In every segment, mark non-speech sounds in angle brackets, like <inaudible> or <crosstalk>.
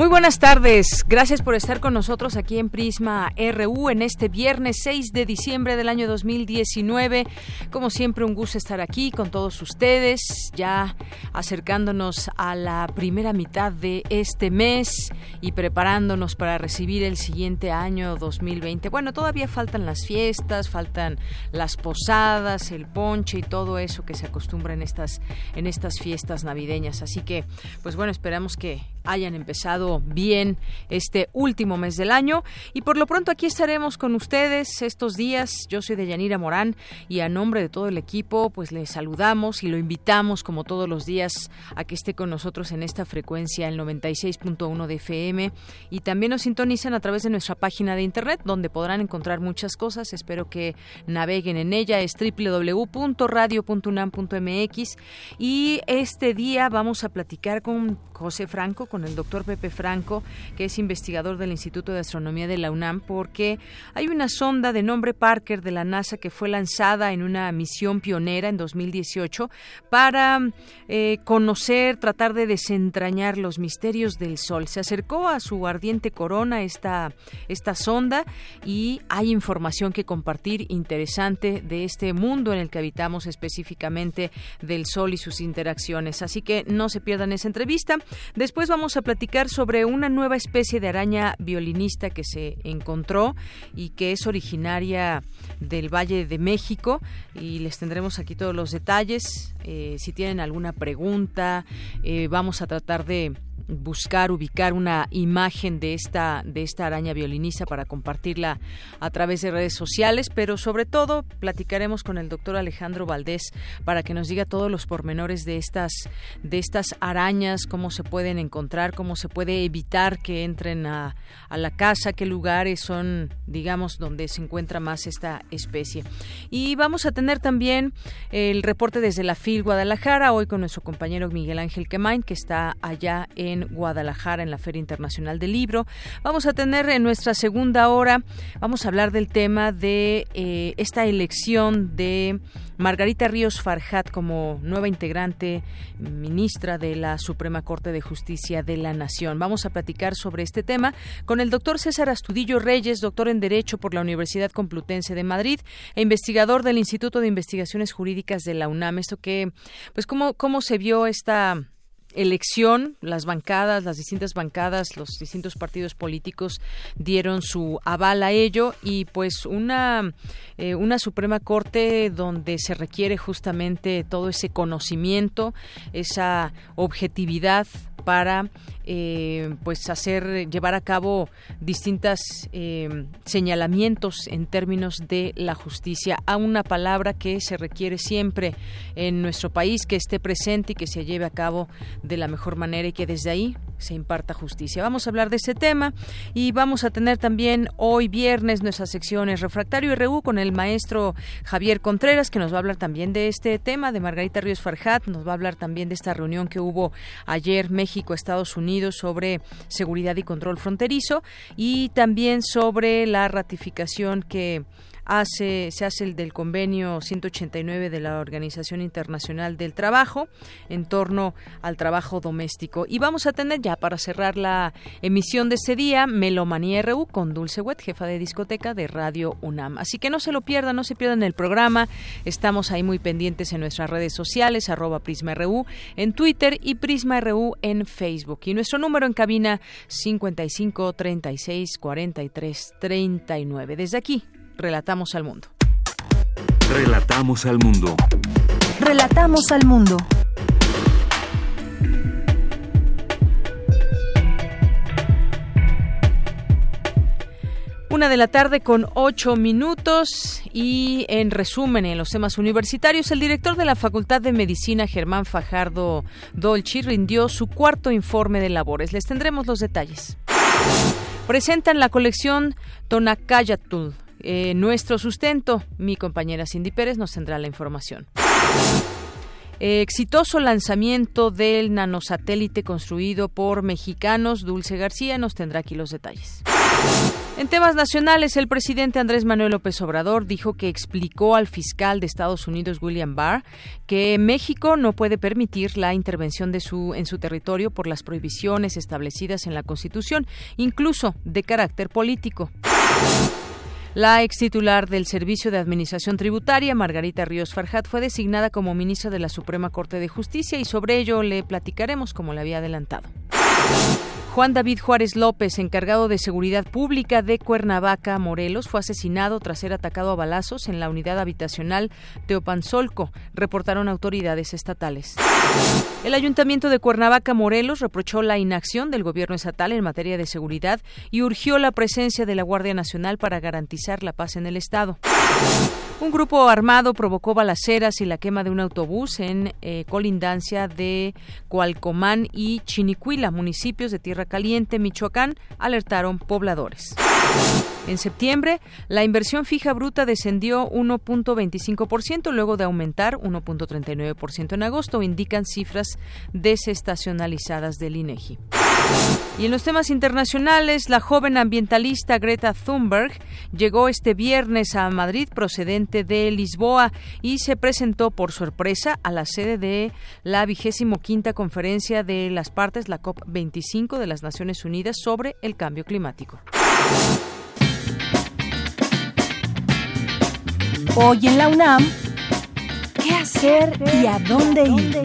Muy buenas tardes. Gracias por estar con nosotros aquí en Prisma RU en este viernes 6 de diciembre del año 2019. Como siempre, un gusto estar aquí con todos ustedes, ya acercándonos a la primera mitad de este mes y preparándonos para recibir el siguiente año 2020. Bueno, todavía faltan las fiestas, faltan las posadas, el ponche y todo eso que se acostumbra en estas en estas fiestas navideñas. Así que, pues bueno, esperamos que hayan empezado bien este último mes del año y por lo pronto aquí estaremos con ustedes estos días. Yo soy Deyanira Morán y a nombre de todo el equipo pues le saludamos y lo invitamos como todos los días a que esté con nosotros en esta frecuencia el 96.1 de FM y también nos sintonizan a través de nuestra página de internet donde podrán encontrar muchas cosas. Espero que naveguen en ella es www.radio.unam.mx y este día vamos a platicar con José Franco con el doctor Pepe Franco, que es investigador del Instituto de Astronomía de la UNAM, porque hay una sonda de nombre Parker de la NASA que fue lanzada en una misión pionera en 2018 para eh, conocer, tratar de desentrañar los misterios del Sol. Se acercó a su ardiente corona esta, esta sonda y hay información que compartir interesante de este mundo en el que habitamos específicamente del Sol y sus interacciones. Así que no se pierdan esa entrevista. Después vamos a platicar sobre una nueva especie de araña violinista que se encontró y que es originaria del Valle de México y les tendremos aquí todos los detalles. Eh, si tienen alguna pregunta, eh, vamos a tratar de buscar, ubicar una imagen de esta, de esta araña violinista para compartirla a través de redes sociales, pero sobre todo platicaremos con el doctor Alejandro Valdés para que nos diga todos los pormenores de estas, de estas arañas, cómo se pueden encontrar, cómo se puede evitar que entren a, a la casa, qué lugares son, digamos, donde se encuentra más esta especie. Y vamos a tener también el reporte desde la FIL Guadalajara, hoy con nuestro compañero Miguel Ángel Quemain, que está allá en Guadalajara en la Feria Internacional del Libro. Vamos a tener en nuestra segunda hora, vamos a hablar del tema de eh, esta elección de Margarita Ríos Farjat como nueva integrante ministra de la Suprema Corte de Justicia de la Nación. Vamos a platicar sobre este tema con el doctor César Astudillo Reyes, doctor en Derecho por la Universidad Complutense de Madrid e investigador del Instituto de Investigaciones Jurídicas de la UNAM. Esto que, pues, cómo, cómo se vio esta elección, las bancadas, las distintas bancadas, los distintos partidos políticos dieron su aval a ello y pues una, eh, una Suprema Corte donde se requiere justamente todo ese conocimiento, esa objetividad para eh, pues hacer llevar a cabo distintas eh, señalamientos en términos de la justicia a una palabra que se requiere siempre en nuestro país que esté presente y que se lleve a cabo de la mejor manera y que desde ahí se imparta justicia. Vamos a hablar de ese tema y vamos a tener también hoy viernes nuestras secciones Refractario RU con el maestro Javier Contreras que nos va a hablar también de este tema de Margarita Ríos Farjat, nos va a hablar también de esta reunión que hubo ayer México Estados Unidos sobre seguridad y control fronterizo y también sobre la ratificación que hace, se hace el del convenio 189 de la Organización Internacional del Trabajo en torno al trabajo doméstico. Y vamos a tener ya para cerrar la emisión de ese día Melomanía RU con Dulce Wet, jefa de discoteca de Radio UNAM. Así que no se lo pierdan, no se pierdan el programa. Estamos ahí muy pendientes en nuestras redes sociales, arroba Prisma RU en Twitter y Prisma RU en Facebook. Y nuestro número en cabina 55 36 43 39. Desde aquí, Relatamos al mundo. Relatamos al mundo. Relatamos al mundo. Una de la tarde con ocho minutos y en resumen en los temas universitarios, el director de la Facultad de Medicina, Germán Fajardo Dolci, rindió su cuarto informe de labores. Les tendremos los detalles. Presentan la colección Tonacayatul, eh, nuestro sustento. Mi compañera Cindy Pérez nos tendrá la información. exitoso lanzamiento del nanosatélite construido por mexicanos. Dulce García nos tendrá aquí los detalles. En temas nacionales, el presidente Andrés Manuel López Obrador dijo que explicó al fiscal de Estados Unidos William Barr que México no puede permitir la intervención de su en su territorio por las prohibiciones establecidas en la Constitución, incluso de carácter político. La ex titular del Servicio de Administración Tributaria, Margarita Ríos Farjat, fue designada como ministra de la Suprema Corte de Justicia y sobre ello le platicaremos como le había adelantado. Juan David Juárez López, encargado de seguridad pública de Cuernavaca, Morelos, fue asesinado tras ser atacado a balazos en la unidad habitacional Teopanzolco, reportaron autoridades estatales. El ayuntamiento de Cuernavaca, Morelos, reprochó la inacción del gobierno estatal en materia de seguridad y urgió la presencia de la Guardia Nacional para garantizar la paz en el estado. Un grupo armado provocó balaceras y la quema de un autobús en eh, colindancia de Coalcomán y Chinicuila, municipios de Tierra Caliente, Michoacán, alertaron pobladores. En septiembre, la inversión fija bruta descendió 1.25% luego de aumentar 1.39% en agosto, indican cifras desestacionalizadas del INEGI. Y en los temas internacionales, la joven ambientalista Greta Thunberg llegó este viernes a Madrid procedente de Lisboa y se presentó por sorpresa a la sede de la vigésimo quinta conferencia de las partes, la COP25 de las Naciones Unidas sobre el cambio climático. Hoy en la UNAM, ¿qué hacer y a dónde ir?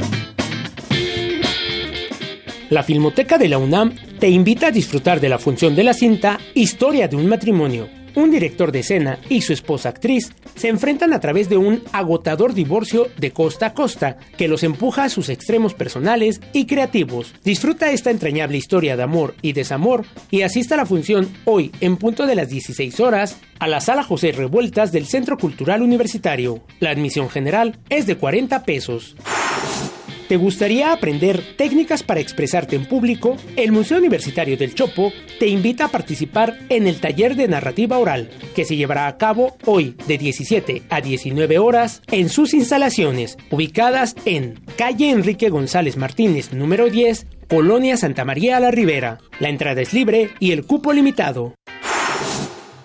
La Filmoteca de la UNAM te invita a disfrutar de la función de la cinta Historia de un matrimonio. Un director de escena y su esposa actriz se enfrentan a través de un agotador divorcio de costa a costa que los empuja a sus extremos personales y creativos. Disfruta esta entrañable historia de amor y desamor y asista a la función hoy en punto de las 16 horas a la Sala José Revueltas del Centro Cultural Universitario. La admisión general es de 40 pesos. ¿Te gustaría aprender técnicas para expresarte en público? El Museo Universitario del Chopo te invita a participar en el taller de narrativa oral que se llevará a cabo hoy de 17 a 19 horas en sus instalaciones ubicadas en calle Enrique González Martínez número 10, Colonia Santa María la Ribera. La entrada es libre y el cupo limitado.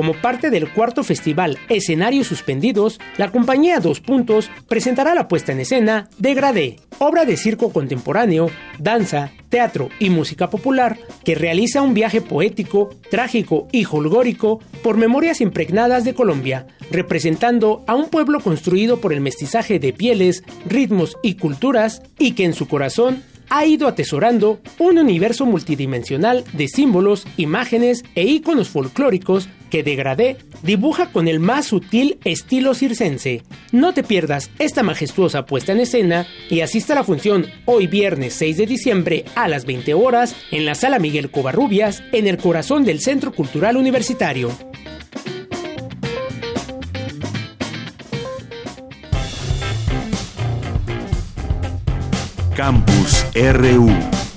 Como parte del cuarto festival Escenarios Suspendidos, la compañía Dos Puntos presentará la puesta en escena Degradé, obra de circo contemporáneo, danza, teatro y música popular que realiza un viaje poético, trágico y holgórico por memorias impregnadas de Colombia, representando a un pueblo construido por el mestizaje de pieles, ritmos y culturas y que en su corazón ha ido atesorando un universo multidimensional de símbolos, imágenes e íconos folclóricos que Degradé dibuja con el más sutil estilo circense. No te pierdas esta majestuosa puesta en escena y asista a la función hoy viernes 6 de diciembre a las 20 horas en la Sala Miguel Covarrubias en el corazón del Centro Cultural Universitario. Campus RU.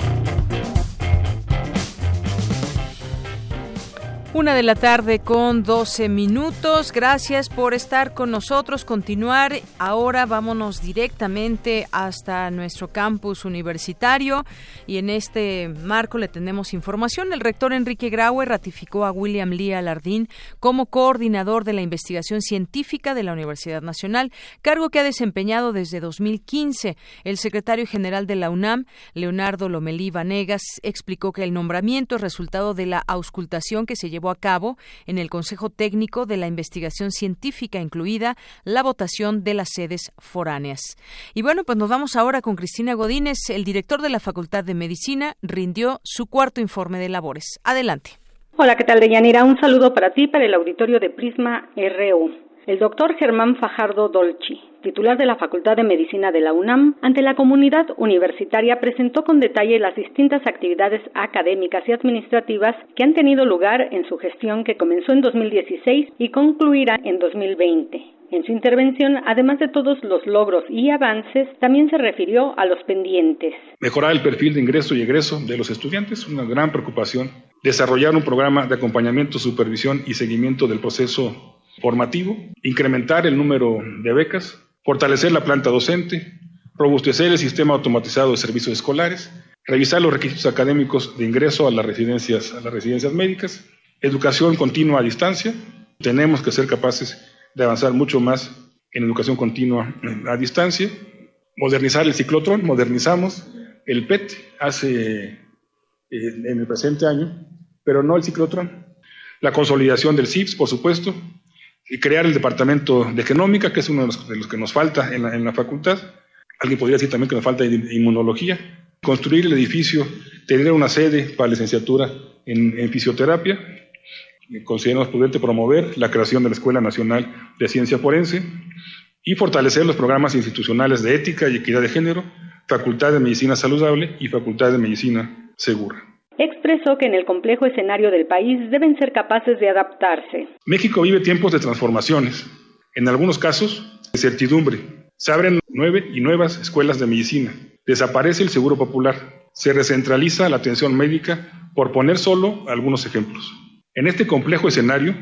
Una de la tarde con 12 minutos. Gracias por estar con nosotros. Continuar. Ahora vámonos directamente hasta nuestro campus universitario y en este marco le tenemos información. El rector Enrique Graue ratificó a William Lee Alardín como coordinador de la investigación científica de la Universidad Nacional, cargo que ha desempeñado desde 2015. El secretario general de la UNAM, Leonardo Lomelí Vanegas, explicó que el nombramiento es resultado de la auscultación que se llevó a cabo en el Consejo Técnico de la Investigación Científica, incluida la votación de las sedes foráneas. Y bueno, pues nos vamos ahora con Cristina Godínez. El director de la Facultad de Medicina rindió su cuarto informe de labores. Adelante. Hola, ¿qué tal, Deyanira? Un saludo para ti, para el auditorio de Prisma RU. El doctor Germán Fajardo Dolci, titular de la Facultad de Medicina de la UNAM, ante la comunidad universitaria presentó con detalle las distintas actividades académicas y administrativas que han tenido lugar en su gestión que comenzó en 2016 y concluirá en 2020. En su intervención, además de todos los logros y avances, también se refirió a los pendientes. Mejorar el perfil de ingreso y egreso de los estudiantes, una gran preocupación. Desarrollar un programa de acompañamiento, supervisión y seguimiento del proceso formativo, incrementar el número de becas, fortalecer la planta docente, robustecer el sistema automatizado de servicios escolares, revisar los requisitos académicos de ingreso a las residencias, a las residencias médicas, educación continua a distancia. Tenemos que ser capaces de avanzar mucho más en educación continua a distancia, modernizar el ciclotrón, modernizamos el PET hace eh, en el presente año, pero no el ciclotrón. La consolidación del CIPS, por supuesto, y crear el departamento de genómica, que es uno de los, que nos falta en la, en la, facultad. Alguien podría decir también que nos falta inmunología. Construir el edificio, tener una sede para licenciatura en, en fisioterapia. Consideramos prudente promover la creación de la Escuela Nacional de Ciencia Forense y fortalecer los programas institucionales de ética y equidad de género, Facultad de Medicina Saludable y Facultad de Medicina Segura expresó que en el complejo escenario del país deben ser capaces de adaptarse. México vive tiempos de transformaciones, en algunos casos de certidumbre. Se abren nueve y nuevas escuelas de medicina. Desaparece el seguro popular. Se recentraliza la atención médica, por poner solo algunos ejemplos. En este complejo escenario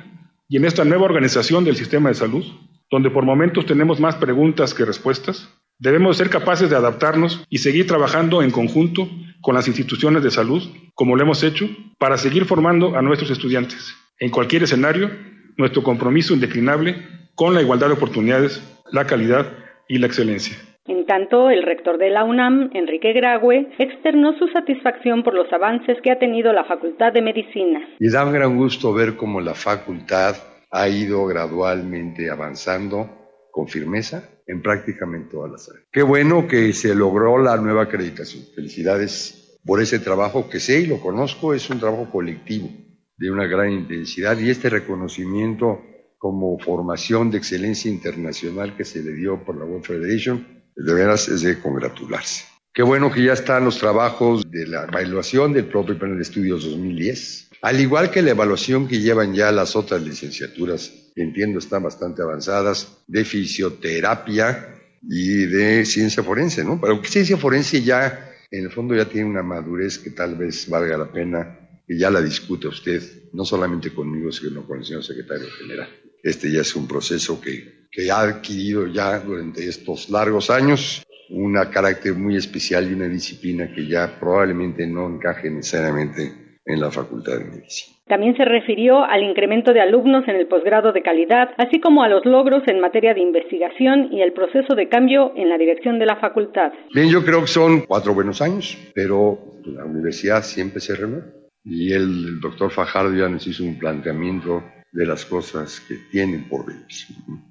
y en esta nueva organización del sistema de salud, donde por momentos tenemos más preguntas que respuestas, debemos ser capaces de adaptarnos y seguir trabajando en conjunto con las instituciones de salud, como lo hemos hecho, para seguir formando a nuestros estudiantes. En cualquier escenario, nuestro compromiso indeclinable con la igualdad de oportunidades, la calidad y la excelencia. En tanto, el rector de la UNAM, Enrique Graue, externó su satisfacción por los avances que ha tenido la Facultad de Medicina. Y da un gran gusto ver cómo la facultad ha ido gradualmente avanzando con firmeza en prácticamente todas las áreas. Qué bueno que se logró la nueva acreditación. Felicidades por ese trabajo que sé y lo conozco, es un trabajo colectivo de una gran intensidad y este reconocimiento como formación de excelencia internacional que se le dio por la World Federation, de veras es de congratularse. Qué bueno que ya están los trabajos de la evaluación del propio panel de estudios 2010, al igual que la evaluación que llevan ya las otras licenciaturas, que entiendo están bastante avanzadas, de fisioterapia y de ciencia forense, ¿no? Pero ciencia forense ya, en el fondo, ya tiene una madurez que tal vez valga la pena que ya la discute usted, no solamente conmigo, sino con el señor secretario general. Este ya es un proceso que, que ha adquirido ya durante estos largos años un carácter muy especial y una disciplina que ya probablemente no encaje necesariamente en la Facultad de Medicina. También se refirió al incremento de alumnos en el posgrado de calidad, así como a los logros en materia de investigación y el proceso de cambio en la dirección de la facultad. Bien, yo creo que son cuatro buenos años, pero la universidad siempre se renueva. Y el, doctor Fajardo ya nos hizo un planteamiento de las cosas que tienen por venir.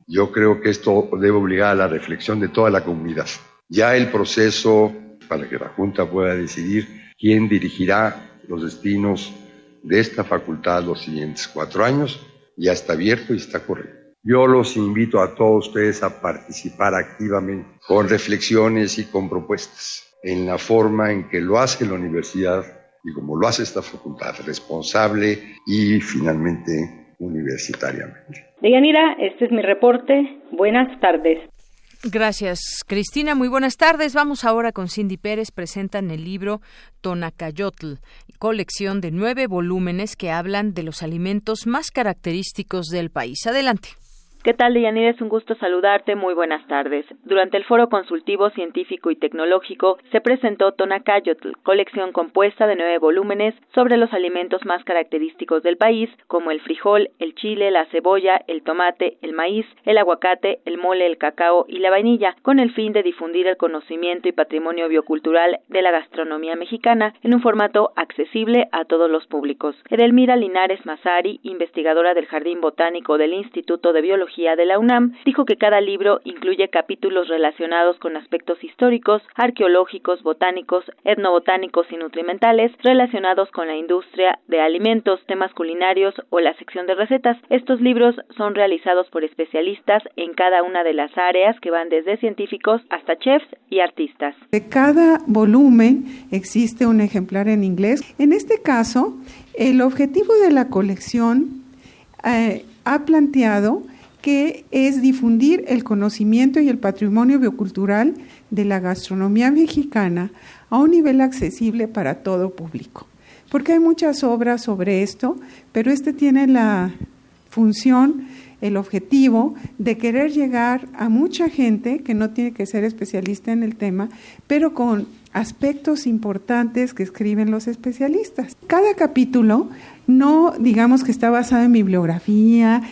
Yo creo que esto debe obligar a la reflexión de toda la comunidad. Ya el proceso para que la Junta pueda decidir quién dirigirá los destinos de esta facultad los siguientes cuatro años. Ya está abierto y está corriendo. Yo los invito a todos ustedes a participar activamente con reflexiones y con propuestas en la forma en que lo hace la universidad y como lo hace esta facultad, responsable y finalmente universitariamente. Deyanira, este es mi reporte. Buenas tardes. Gracias, Cristina. Muy buenas tardes. Vamos ahora con Cindy Pérez. Presentan el libro Tonacayotl, colección de nueve volúmenes que hablan de los alimentos más característicos del país. Adelante. ¿Qué tal, Deyanira? Es un gusto saludarte. Muy buenas tardes. Durante el Foro Consultivo Científico y Tecnológico se presentó Tonacayotl, colección compuesta de nueve volúmenes sobre los alimentos más característicos del país, como el frijol, el chile, la cebolla, el tomate, el maíz, el aguacate, el mole, el cacao y la vainilla, con el fin de difundir el conocimiento y patrimonio biocultural de la gastronomía mexicana en un formato accesible a todos los públicos. Edelmira Linares Mazari, investigadora del Jardín Botánico del Instituto de Biología De la UNAM, dijo que cada libro incluye capítulos relacionados con aspectos históricos, arqueológicos, botánicos, etnobotánicos y nutrimentales relacionados con la industria de alimentos, temas culinarios o la sección de recetas. Estos libros son realizados por especialistas en cada una de las áreas que van desde científicos hasta chefs y artistas. De cada volumen existe un ejemplar en inglés. En este caso, el objetivo de la colección eh, ha planteado que es difundir el conocimiento y el patrimonio biocultural de la gastronomía mexicana a un nivel accesible para todo público. Porque hay muchas obras sobre esto, pero este tiene la función, el objetivo de querer llegar a mucha gente que no tiene que ser especialista en el tema, pero con aspectos importantes que escriben los especialistas. Cada capítulo no digamos que está basado en bibliografía,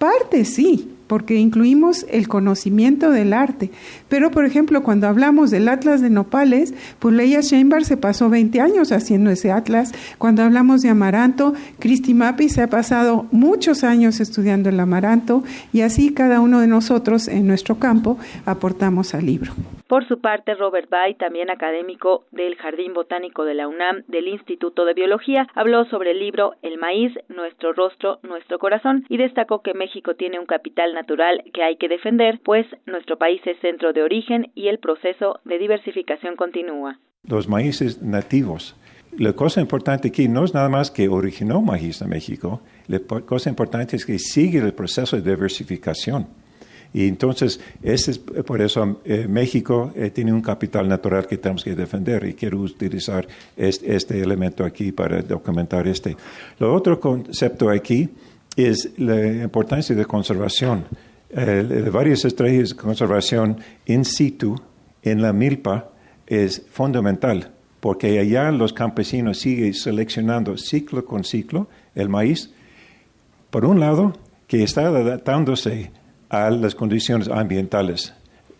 parte sí, porque incluimos el conocimiento del arte. Pero, por ejemplo, cuando hablamos del Atlas de Nopales, pues Leia Sheinbar se pasó 20 años haciendo ese atlas. Cuando hablamos de Amaranto, Cristi Mapi se ha pasado muchos años estudiando el Amaranto y así cada uno de nosotros en nuestro campo aportamos al libro. Por su parte, Robert Bay, también académico del Jardín Botánico de la UNAM del Instituto de Biología, habló sobre el libro El maíz, nuestro rostro, nuestro corazón y destacó que México tiene un capital natural que hay que defender, pues nuestro país es centro de origen y el proceso de diversificación continúa. Los maíces nativos. La cosa importante aquí no es nada más que originó maíz en México, la cosa importante es que sigue el proceso de diversificación. Y entonces, ese es por eso eh, México eh, tiene un capital natural que tenemos que defender y quiero utilizar este, este, elemento aquí para documentar este. Lo otro concepto aquí es la importancia de conservación. Eh, de varias estrategias de conservación in situ, en la milpa, es fundamental, porque allá los campesinos siguen seleccionando ciclo con ciclo el maíz, por un lado, que está adaptándose a las condiciones ambientales,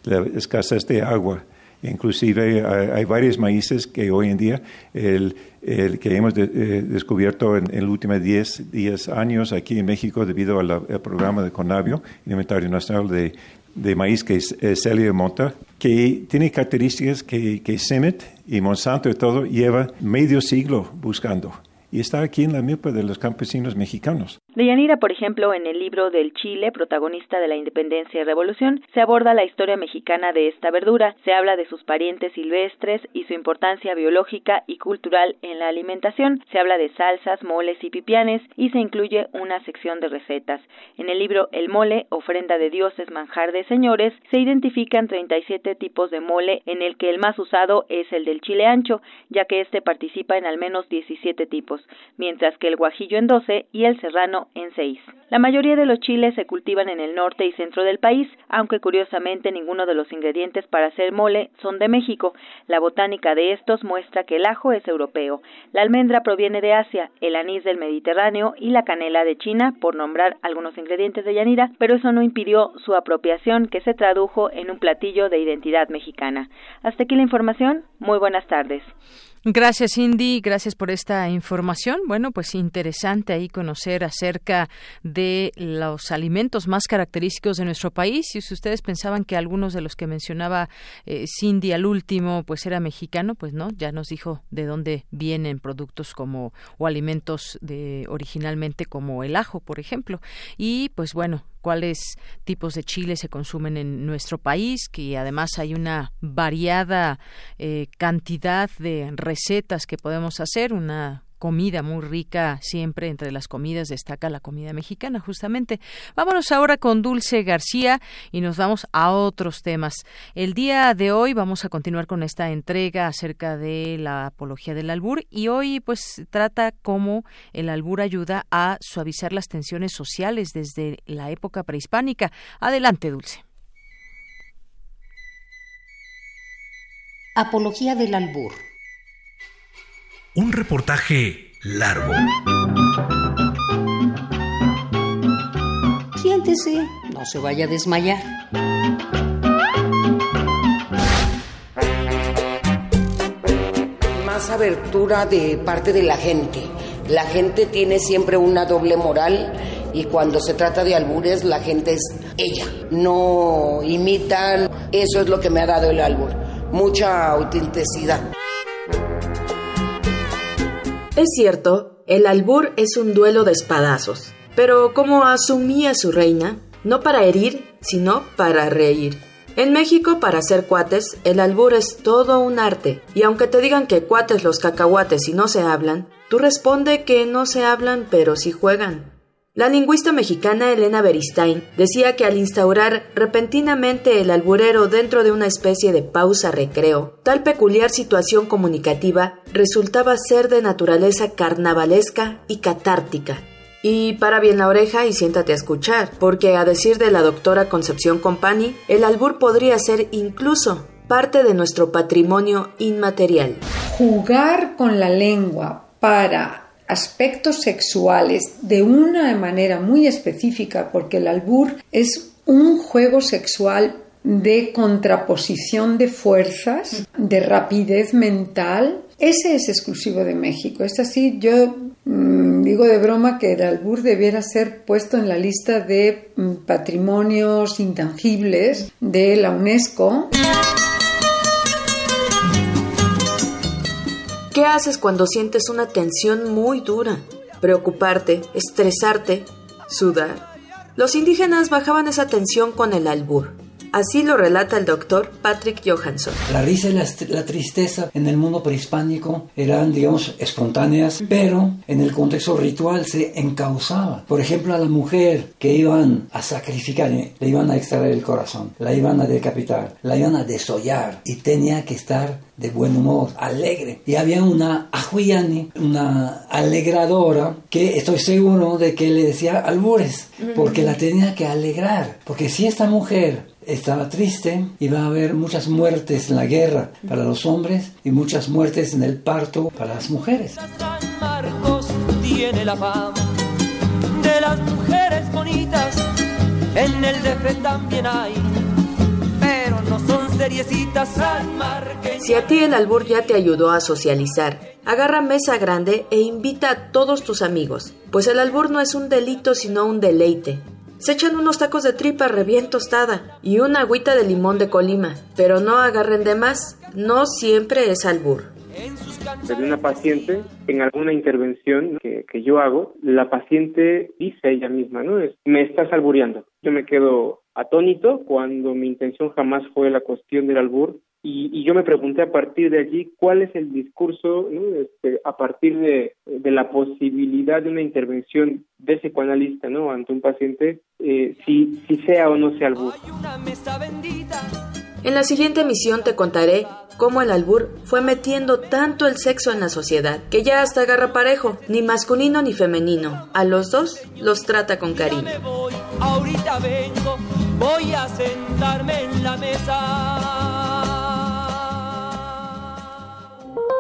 la escasez de agua. Inclusive hay, varios maíces que hoy en día, el, el que hemos eh, descubierto en, en, los últimos 10, 10, años aquí en México debido al programa de Conavio, Inventario Nacional de, de Maíz, que es, Celia Monta, que tiene características que, que Semet y Monsanto y todo lleva medio siglo buscando y está aquí en la milpa de los campesinos mexicanos. Deyanira, por ejemplo, en el libro del Chile, protagonista de la independencia y revolución, se aborda la historia mexicana de esta verdura, se habla de sus parientes silvestres y su importancia biológica y cultural en la alimentación, se habla de salsas, moles y pipianes y se incluye una sección de recetas. En el libro El mole, ofrenda de dioses, manjar de señores, se identifican 37 tipos de mole en el que el más usado es el del chile ancho, ya que este participa en al menos 17 tipos mientras que el guajillo en 12 y el serrano en 6. La mayoría de los chiles se cultivan en el norte y centro del país, aunque curiosamente ninguno de los ingredientes para hacer mole son de México. La botánica de estos muestra que el ajo es europeo, la almendra proviene de Asia, el anís del Mediterráneo y la canela de China, por nombrar algunos ingredientes de Yanira, pero eso no impidió su apropiación que se tradujo en un platillo de identidad mexicana. Hasta aquí la información. Muy buenas tardes. Gracias, Cindy. Gracias por esta información. Bueno, pues interesante ahí conocer acerca de los alimentos más característicos de nuestro país. Y si ustedes pensaban que algunos de los que mencionaba eh, Cindy al último, pues era mexicano, pues no, ya nos dijo de dónde vienen productos como o alimentos de originalmente como el ajo, por ejemplo. Y pues bueno, cuáles tipos de chile se consumen en nuestro país, que además hay una variada eh, cantidad de recetas que podemos hacer, una comida muy rica, siempre entre las comidas destaca la comida mexicana, justamente. Vámonos ahora con Dulce García y nos vamos a otros temas. El día de hoy vamos a continuar con esta entrega acerca de la apología del albur y hoy pues trata cómo el albur ayuda a suavizar las tensiones sociales desde la época prehispánica. Adelante, Dulce. Apología del albur un reportaje largo. Siéntese, no se vaya a desmayar. Más abertura de parte de la gente. La gente tiene siempre una doble moral y cuando se trata de albures la gente es ella, no imitan, eso es lo que me ha dado el albur, mucha autenticidad. Es cierto, el albur es un duelo de espadazos, pero como asumía su reina, no para herir, sino para reír. En México, para ser cuates, el albur es todo un arte, y aunque te digan que cuates los cacahuates y no se hablan, tú responde que no se hablan pero sí juegan. La lingüista mexicana Elena Beristain decía que al instaurar repentinamente el alburero dentro de una especie de pausa-recreo, tal peculiar situación comunicativa resultaba ser de naturaleza carnavalesca y catártica, y para bien la oreja y siéntate a escuchar, porque a decir de la doctora Concepción Compani, el albur podría ser incluso parte de nuestro patrimonio inmaterial. Jugar con la lengua para aspectos sexuales de una manera muy específica, porque el albur es un juego sexual de contraposición de fuerzas, de rapidez mental. Ese es exclusivo de México. Es así, yo mm, digo de broma que el albur debiera ser puesto en la lista de mm, patrimonios intangibles de la UNESCO. ¿Qué haces cuando sientes una tensión muy dura? Preocuparte, estresarte, sudar. Los indígenas bajaban esa tensión con el albur. Así lo relata el doctor Patrick Johansson. La risa y la, tristeza en el mundo prehispánico eran, digamos, espontáneas, pero en el contexto ritual se encauzaba. Por ejemplo, a la mujer que iban a sacrificar, le iban a extraer el corazón, la iban a decapitar, la iban a desollar y tenía que estar de buen humor, alegre. Y había una ajuiani, una alegradora, que estoy seguro de que le decía albures, porque la tenía que alegrar. Porque si esta mujer estaba triste, iba a haber muchas muertes en la guerra para los hombres y muchas muertes en el parto para las mujeres. San Marcos tiene la fama de las mujeres bonitas, en el DF también hay, pero no son seriecitas San Si a ti el albur ya te ayudó a socializar, agarra mesa grande e invita a todos tus amigos, pues el albur no es un delito sino un deleite. Se echan unos tacos de tripa re bien tostada y una agüita de limón de Colima, pero no agarren de más, no siempre es albur. De una paciente, en alguna intervención que, que, yo hago, la paciente dice ella misma, ¿no? Es, me estás albureando. Yo me quedo atónito cuando mi intención jamás fue la cuestión del albur y, yo me pregunté a partir de allí cuál es el discurso este, a partir de, la posibilidad de una intervención de psicoanalista ¿no? ante un paciente, eh, si, si sea o no sea albur. En la siguiente emisión te contaré cómo el albur fue metiendo tanto el sexo en la sociedad que ya hasta agarra parejo, ni masculino ni femenino. A los dos los trata con cariño. ahorita vengo, voy a sentarme en la mesa.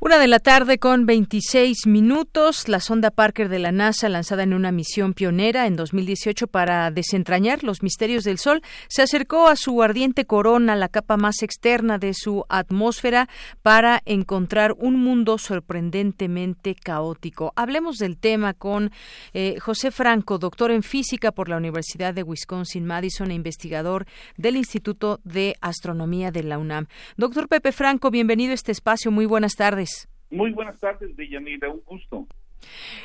Una de la tarde con 26 minutos, la sonda Parker de la NASA, lanzada en una misión pionera en 2018 para desentrañar los misterios del Sol, se acercó a su ardiente corona, la capa más externa de su atmósfera, para encontrar un mundo sorprendentemente caótico. Hablemos del tema con eh, José Franco, doctor en física por la Universidad de Wisconsin-Madison e investigador del Instituto de Astronomía de la UNAM. Doctor Pepe Franco, bienvenido a este espacio. Muy buenas tardes. Muy buenas tardes, Deyanira, un gusto.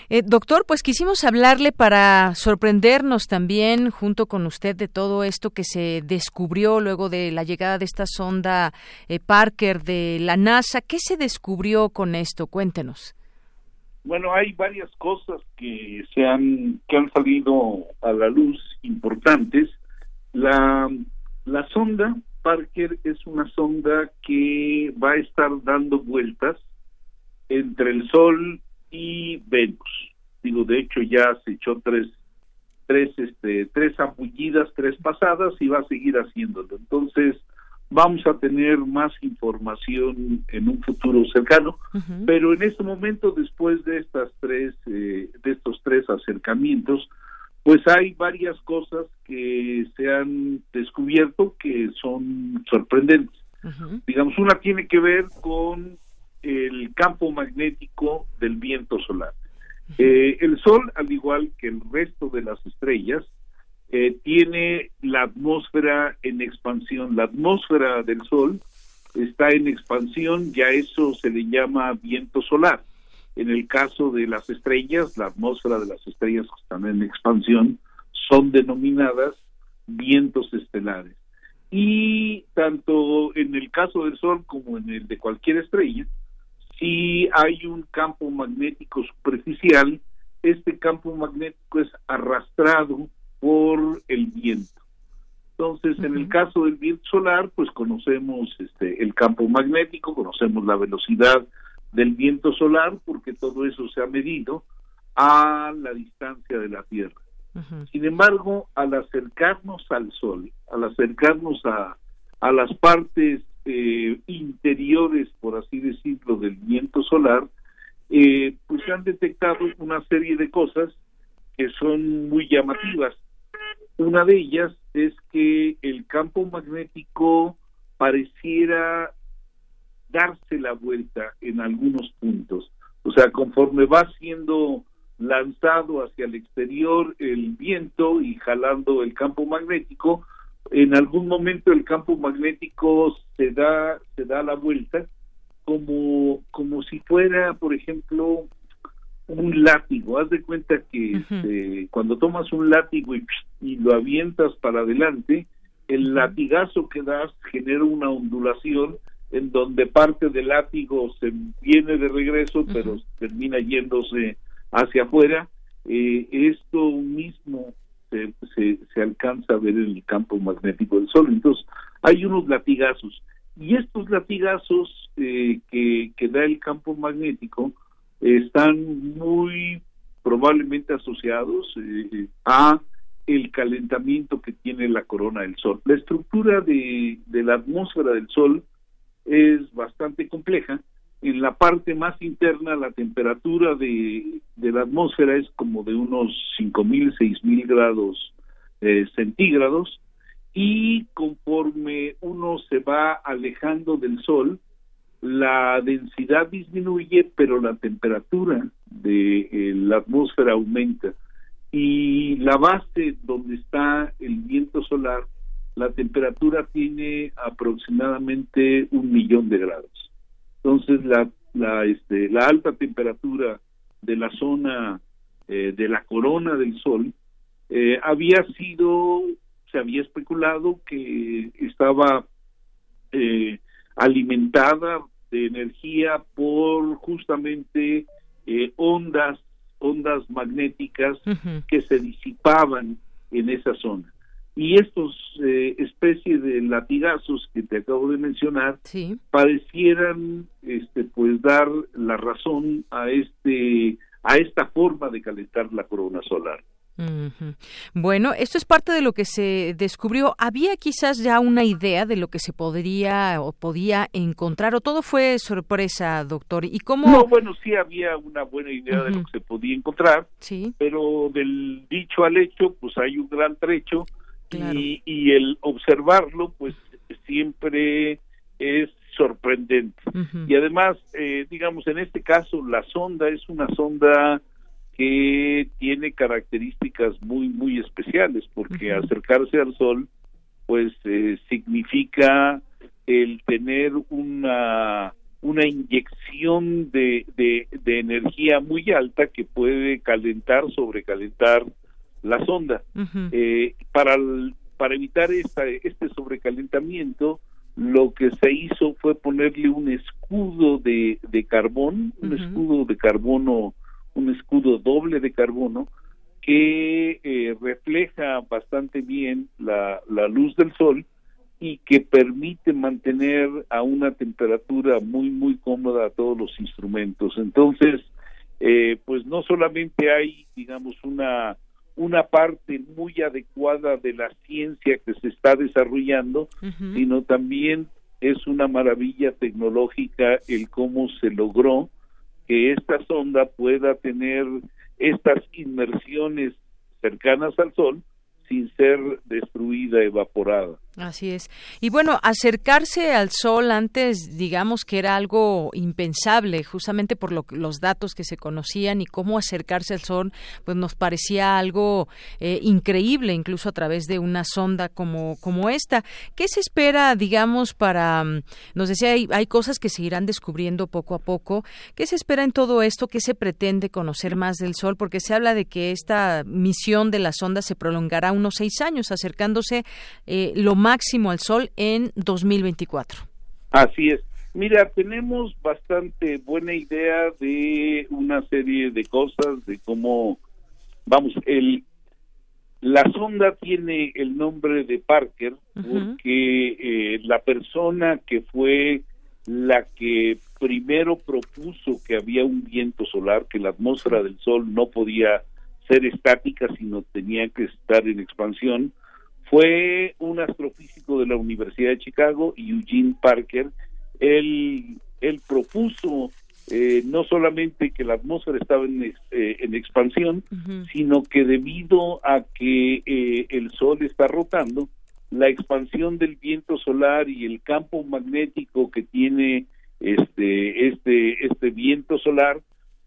Eh, doctor, pues quisimos hablarle para sorprendernos también junto con usted de todo esto que se descubrió luego de la llegada de esta sonda eh, Parker de la NASA. ¿Qué se descubrió con esto? Cuéntenos. Bueno, hay varias cosas que se han que han salido a la luz importantes. La la sonda Parker es una sonda que va a estar dando vueltas entre el Sol y Venus. Digo, de hecho ya se echó tres, tres, este, tres ambullidas, tres pasadas y va a seguir haciéndolo. Entonces vamos a tener más información en un futuro cercano, pero en este momento, después de estas tres, eh, de estos tres acercamientos, pues hay varias cosas que se han descubierto que son sorprendentes. Digamos, una tiene que ver con el campo magnético del viento solar. Eh, el Sol, al igual que el resto de las estrellas, eh, tiene la atmósfera en expansión. La atmósfera del Sol está en expansión, ya eso se le llama viento solar. En el caso de las estrellas, la atmósfera de las estrellas que están en expansión son denominadas vientos estelares. Y tanto en el caso del Sol como en el de cualquier estrella, si hay un campo magnético superficial, este campo magnético es arrastrado por el viento. Entonces, en el caso del viento solar, pues conocemos este, el campo magnético, conocemos la velocidad del viento solar, porque todo eso se ha medido a la distancia de la Tierra. Sin embargo, al acercarnos al Sol, al acercarnos a, a las partes eh, interiores, por así decirlo, del viento solar, eh, pues se han detectado una serie de cosas que son muy llamativas. Una de ellas es que el campo magnético pareciera darse la vuelta en algunos puntos. O sea, conforme va siendo lanzado hacia el exterior el viento y jalando el campo magnético, en algún momento el campo magnético se da se da la vuelta como como si fuera, por ejemplo, un látigo. Haz de cuenta que este, cuando tomas un látigo y, y, lo avientas para adelante, el latigazo que das genera una ondulación en donde parte del látigo se viene de regreso, pero termina yéndose hacia afuera. Eh, esto mismo se, se, alcanza a ver el campo magnético del Sol. Entonces, hay unos latigazos. Y estos latigazos eh, que, da el campo magnético están muy probablemente asociados eh, a el calentamiento que tiene la corona del Sol. La estructura de la atmósfera del Sol es bastante compleja. En la parte más interna la temperatura de, la atmósfera es como de unos 5.000, 6.000 grados eh, centígrados y conforme uno se va alejando del Sol, la densidad disminuye, pero la temperatura de eh, la atmósfera aumenta. Y la base donde está el viento solar la temperatura tiene aproximadamente un millón de grados. Entonces, la, la, este, la alta temperatura de la zona eh, de la corona del Sol eh, había sido, se había especulado que estaba eh, alimentada de energía por justamente ondas ondas magnéticas que se disipaban en esa zona y estos eh, especies de latigazos que te acabo de mencionar parecieran este pues dar la razón a este a esta forma de calentar la corona solar Bueno, esto es parte de lo que se descubrió. ¿Había quizás ya una idea de lo que se podría o podía encontrar o todo fue sorpresa, doctor? ¿Y cómo? No, bueno, sí había una buena idea de lo que se podía encontrar, sí. pero del dicho al hecho, pues hay un gran trecho y, el observarlo pues siempre es sorprendente. Y además eh, digamos en este caso la sonda es una sonda que tiene características muy muy especiales porque acercarse al sol pues eh, significa el tener una una inyección de, de, de, energía muy alta que puede calentar, sobrecalentar la sonda. eh, para, para evitar esta, este sobrecalentamiento, lo que se hizo fue ponerle un escudo de, de carbón, un escudo de carbono, un escudo doble de carbono, que eh, refleja bastante bien la, la luz del sol y que permite mantener a una temperatura muy muy cómoda a todos los instrumentos. Entonces eh, pues no solamente hay digamos una una parte muy adecuada de la ciencia que se está desarrollando, sino también es una maravilla tecnológica el cómo se logró que esta sonda pueda tener estas inmersiones cercanas al Sol sin ser destruida, evaporada. Así es. Y bueno, acercarse al sol antes, digamos que era algo impensable, justamente por los datos que se conocían y cómo acercarse al sol, pues nos parecía algo eh, increíble, incluso a través de una sonda como, como esta. ¿Qué se espera, digamos, para, mm, nos decía, hay, hay cosas que se irán descubriendo poco a poco. ¿Qué se espera en todo esto? ¿Qué se pretende conocer más del sol? Porque se habla de que esta misión de la sonda se prolongará unos seis años, acercándose eh, lo máximo al sol en 2024. Así es. Mira, tenemos bastante buena idea de una serie de cosas, de cómo, vamos, el, la sonda tiene el nombre de Parker porque eh, la persona que fue la que primero propuso que había un viento solar, que la atmósfera del Sol no podía ser estática, sino tenía que estar en expansión, fue un astrofísico de la Universidad de Chicago, Eugene Parker. Él, él propuso eh, no solamente que la atmósfera estaba en, eh, en expansión, sino que debido a que eh, el Sol está rotando, la expansión del viento solar y el campo magnético que tiene este este este viento solar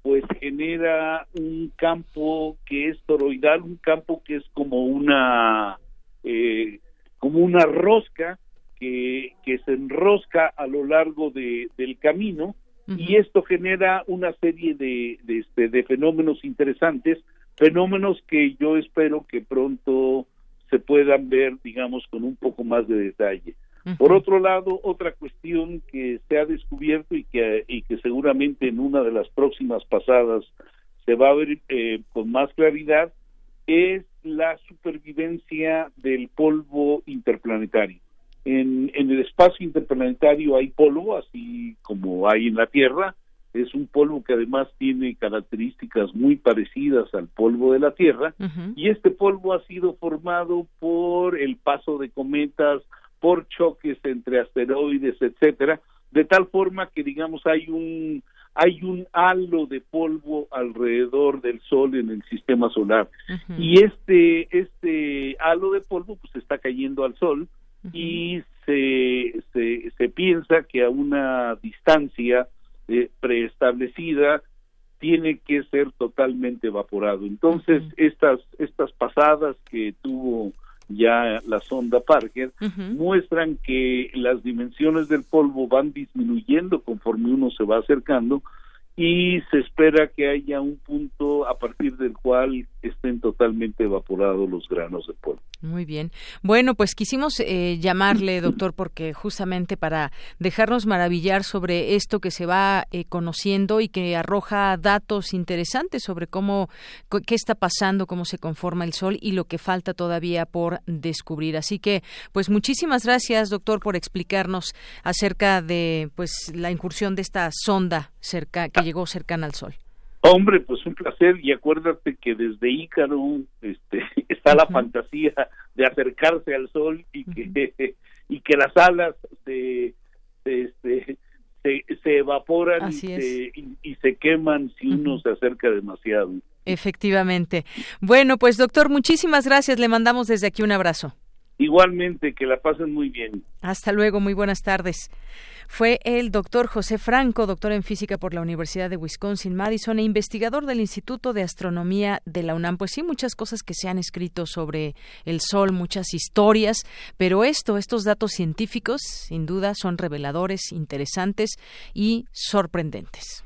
pues genera un campo que es toroidal, un campo que es como una eh, como una rosca que, que se enrosca a lo largo de, del camino y esto genera una serie de, de, este, de fenómenos interesantes, fenómenos que yo espero que pronto se puedan ver, digamos, con un poco más de detalle. Por otro lado, otra cuestión que se ha descubierto y que, y que seguramente en una de las próximas pasadas se va a ver eh, con más claridad es la supervivencia del polvo interplanetario. En, en, el espacio interplanetario hay polvo, así como hay en la Tierra. Es un polvo que además tiene características muy parecidas al polvo de la Tierra. Y este polvo ha sido formado por el paso de cometas, por choques entre asteroides, etcétera, de tal forma que digamos hay un hay un halo de polvo alrededor del sol en el sistema solar. Y este este halo de polvo pues está cayendo al sol y se, se, se piensa que a una distancia eh, preestablecida tiene que ser totalmente evaporado. Entonces estas estas pasadas que tuvo ya la sonda Parker, muestran que las dimensiones del polvo van disminuyendo conforme uno se va acercando y se espera que haya un punto a partir del cual estén totalmente evaporados los granos de polvo. Muy bien. Bueno, pues quisimos eh, llamarle, doctor, porque justamente para dejarnos maravillar sobre esto que se va eh, conociendo y que arroja datos interesantes sobre cómo, qué está pasando, cómo se conforma el Sol y lo que falta todavía por descubrir. Así que, pues muchísimas gracias, doctor, por explicarnos acerca de pues la incursión de esta sonda cerca llegó cercana al Sol. Hombre, pues un placer y acuérdate que desde Ícaro este, <laughs> está la fantasía de acercarse al sol y que <laughs> y que las alas se se, este, se, evaporan y se, y, se, queman si uno se acerca demasiado. Efectivamente. Bueno, pues doctor, muchísimas gracias. Le mandamos desde aquí un abrazo. Igualmente, que la pasen muy bien. Hasta luego, muy buenas tardes fue el doctor José Franco, doctor en física por la Universidad de Wisconsin-Madison e investigador del Instituto de Astronomía de la UNAM. Pues sí, muchas cosas que se han escrito sobre el Sol, muchas historias, pero esto, estos datos científicos, sin duda, son reveladores, interesantes y sorprendentes.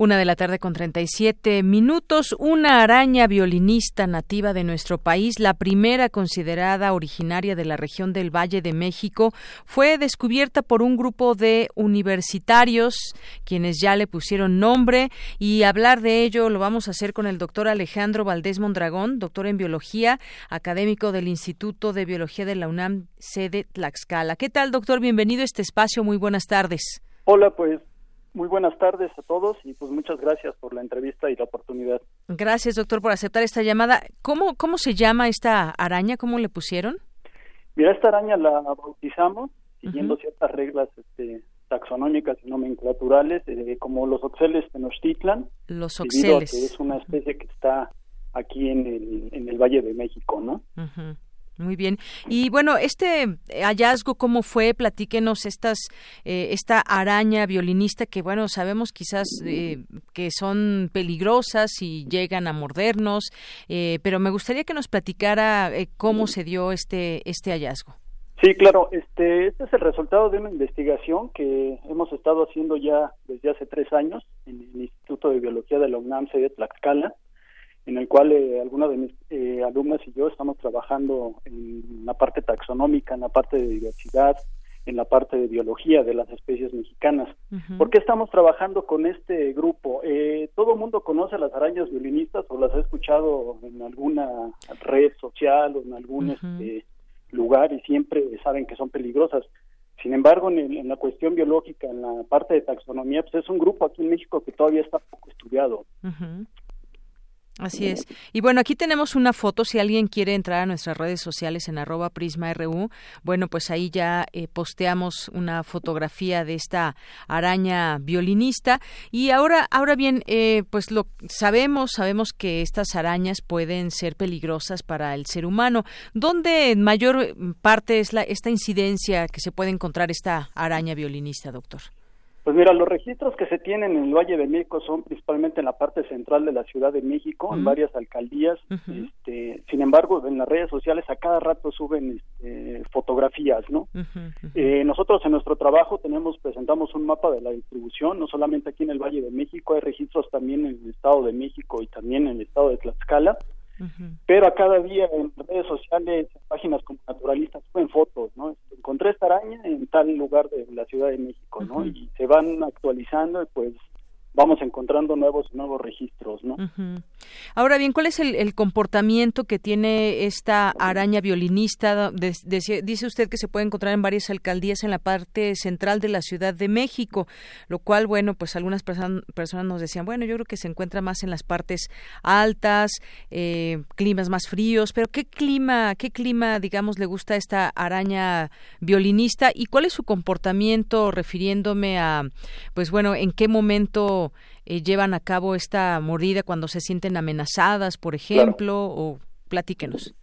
Una de la tarde con 37 minutos. Una araña violinista nativa de nuestro país, la primera considerada originaria de la región del Valle de México, fue descubierta por un grupo de universitarios, quienes ya le pusieron nombre. Y hablar de ello lo vamos a hacer con el doctor Alejandro Valdés Mondragón, doctor en biología, académico del Instituto de Biología de la UNAM, sede Tlaxcala. ¿Qué tal, doctor? Bienvenido a este espacio. Muy buenas tardes. Hola, pues Muy buenas tardes a todos y pues muchas gracias por la entrevista y la oportunidad. Gracias, doctor, por aceptar esta llamada. ¿Cómo, cómo se llama esta araña? ¿Cómo le pusieron? Mira, esta araña la bautizamos siguiendo ciertas reglas este, taxonómicas y nomenclaturales, eh, como los oxeles tenochtitlan. Los oxeles. que es una especie que está aquí en el, en el Valle de México, ¿no? Ujú. Muy bien. Y bueno, este hallazgo, ¿cómo fue? Platíquenos estas, eh, esta araña violinista que, bueno, sabemos quizás eh, que son peligrosas y llegan a mordernos, eh, pero me gustaría que nos platicara eh, cómo se dio este, este hallazgo. Sí, claro. Este, este es el resultado de una investigación que hemos estado haciendo ya desde hace tres años en el Instituto de Biología de la UNAM, de Tlaxcala, en el cual eh, algunas de mis eh, alumnas y yo estamos trabajando en la parte taxonómica, en la parte de diversidad, en la parte de biología de las especies mexicanas. ¿Por qué estamos trabajando con este grupo? Eh, todo el mundo conoce a las arañas violinistas o las ha escuchado en alguna red social o en algún este, lugar y siempre saben que son peligrosas. Sin embargo, en, el- en la cuestión biológica, en la parte de taxonomía, pues es un grupo aquí en México que todavía está poco estudiado. Así es. Y bueno, aquí tenemos una foto. Si alguien quiere entrar a nuestras redes sociales en arroba prisma.ru, bueno, pues ahí ya eh, posteamos una fotografía de esta araña violinista. Y ahora, ahora bien, eh, pues lo sabemos, sabemos que estas arañas pueden ser peligrosas para el ser humano. ¿Dónde en mayor parte es la, esta incidencia que se puede encontrar esta araña violinista, doctor? Pues mira, los registros que se tienen en el Valle de México son principalmente en la parte central de la Ciudad de México, en varias alcaldías. este, sin embargo, en las redes sociales a cada rato suben este, fotografías, ¿no? Eh, nosotros en nuestro trabajo tenemos presentamos un mapa de la distribución, no solamente aquí en el Valle de México, hay registros también en el Estado de México y también en el Estado de Tlaxcala. Pero a cada día en redes sociales, en páginas como naturalistas, suben fotos, ¿no? Encontré esta araña en tal lugar de la Ciudad de México, ¿no? Y se van actualizando y pues vamos encontrando nuevos nuevos registros, ¿no? Ahora bien, ¿cuál es el, comportamiento que tiene esta araña violinista? Dice usted que se puede encontrar en varias alcaldías en la parte central de la Ciudad de México, lo cual, bueno, pues algunas perso- personas nos decían, bueno, yo creo que se encuentra más en las partes altas, eh, climas más fríos, pero ¿qué clima, qué clima, digamos, le gusta a esta araña violinista y cuál es su comportamiento refiriéndome a, pues bueno, en qué momento eh, llevan a cabo esta mordida cuando se sienten amenazadas, por ejemplo, o platíquenos.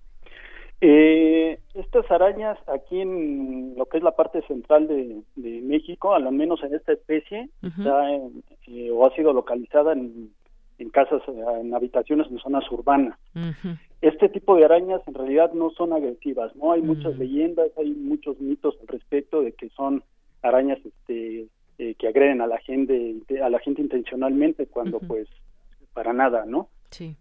Eh, estas arañas aquí en lo que es la parte central de, de México, al menos en esta especie, está en- eh, o ha sido localizada en, en casas, eh, en habitaciones en zonas urbanas. Este tipo de arañas en realidad no son agresivas, no hay muchas leyendas, hay muchos mitos al respecto de que son arañas este, eh, que agreden a la gente, a la gente intencionalmente cuando pues para nada, ¿no? Sí.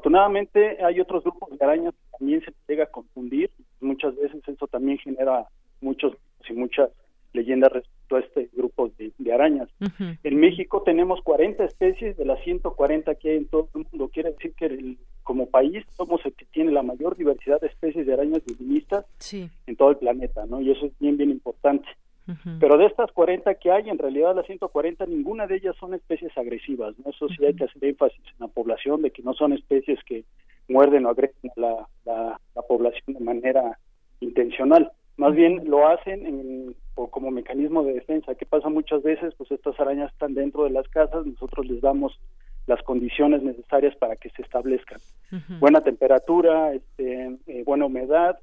Desafortunadamente hay otros grupos de arañas que también se llega a confundir. Muchas veces eso también genera muchos y muchas leyendas respecto a este grupo de, de arañas. En México tenemos 40 especies de las 140 que hay en todo el mundo. Quiere decir que el- como país somos el que tiene la mayor diversidad de especies de arañas violinistas Sí. en todo el planeta, ¿no? Y eso es bien, bien importante. Pero de estas 40 que hay, en realidad las 140, ninguna de ellas son especies agresivas, ¿no? Eso sí hay que hacer énfasis en la población de que no son especies que muerden o agreden a la, la, la población de manera intencional. Más bien lo hacen en- o como mecanismo de defensa. ¿Qué pasa muchas veces? Pues estas arañas están dentro de las casas, nosotros les damos las condiciones necesarias para que se establezcan. Buena temperatura, este, eh, buena humedad,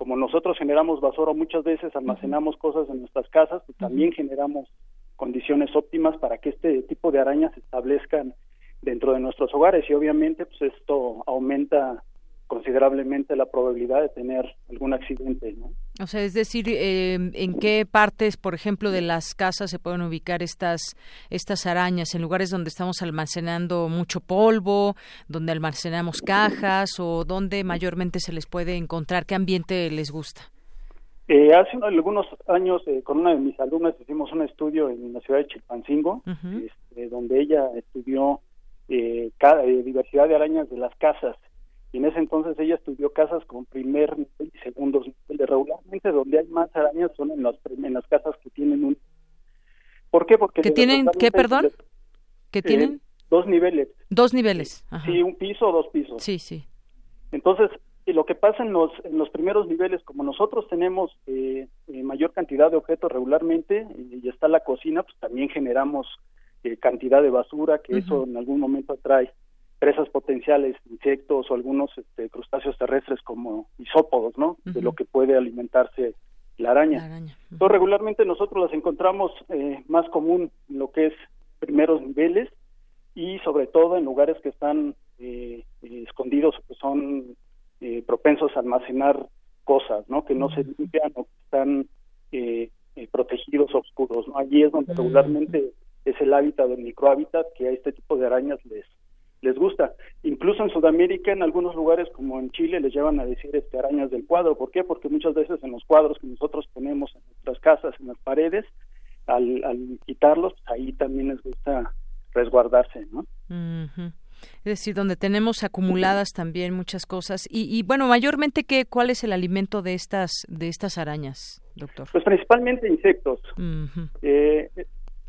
como nosotros generamos basura muchas veces almacenamos cosas en nuestras casas, pues también generamos condiciones óptimas para que este tipo de arañas se establezcan dentro de nuestros hogares. Y obviamente pues esto aumenta considerablemente la probabilidad de tener algún accidente, ¿no? O sea, es decir, eh, ¿en qué partes, por ejemplo, de las casas se pueden ubicar estas estas arañas? ¿En lugares donde estamos almacenando mucho polvo, donde almacenamos cajas o donde mayormente se les puede encontrar? ¿Qué ambiente les gusta? Eh, hace unos- algunos años eh, con una de mis alumnas hicimos un estudio en la ciudad de Chilpancingo, este, donde ella estudió eh, ca- eh, diversidad de arañas de las casas. Y en ese entonces ella estudió casas con primer nivel y segundo nivel. De regularmente donde hay más arañas son en las, en las casas que tienen un ¿Por qué? Porque que tienen qué, perdón, que tienen dos niveles. Dos niveles. Sí, un piso o dos pisos. Sí, sí. Entonces, lo que pasa en los, en los primeros niveles, como nosotros tenemos eh, eh, mayor cantidad de objetos regularmente y está la cocina, pues también generamos eh, cantidad de basura, que eso en algún momento atrae presas potenciales, insectos o algunos este, crustáceos terrestres como isópodos, ¿no? De lo que puede alimentarse la araña. Entonces, regularmente nosotros las encontramos más común en lo que es primeros niveles y sobre todo en lugares que están escondidos o que son eh, propensos a almacenar cosas, ¿no? Que no se limpian o que están eh, eh, protegidos oscuros, ¿no? Allí es donde regularmente es el hábitat del microhábitat que a este tipo de arañas les les gusta. Incluso en Sudamérica, en algunos lugares como en Chile, les llevan a decir este, arañas del cuadro. ¿Por qué? Porque muchas veces en los cuadros que nosotros ponemos en nuestras casas, en las paredes, al, al quitarlos, ahí también les gusta resguardarse, ¿no? es decir, donde tenemos acumuladas también muchas cosas y, bueno, mayormente qué, cuál es el alimento de estas de estas arañas, doctor. Pues principalmente insectos. Eh,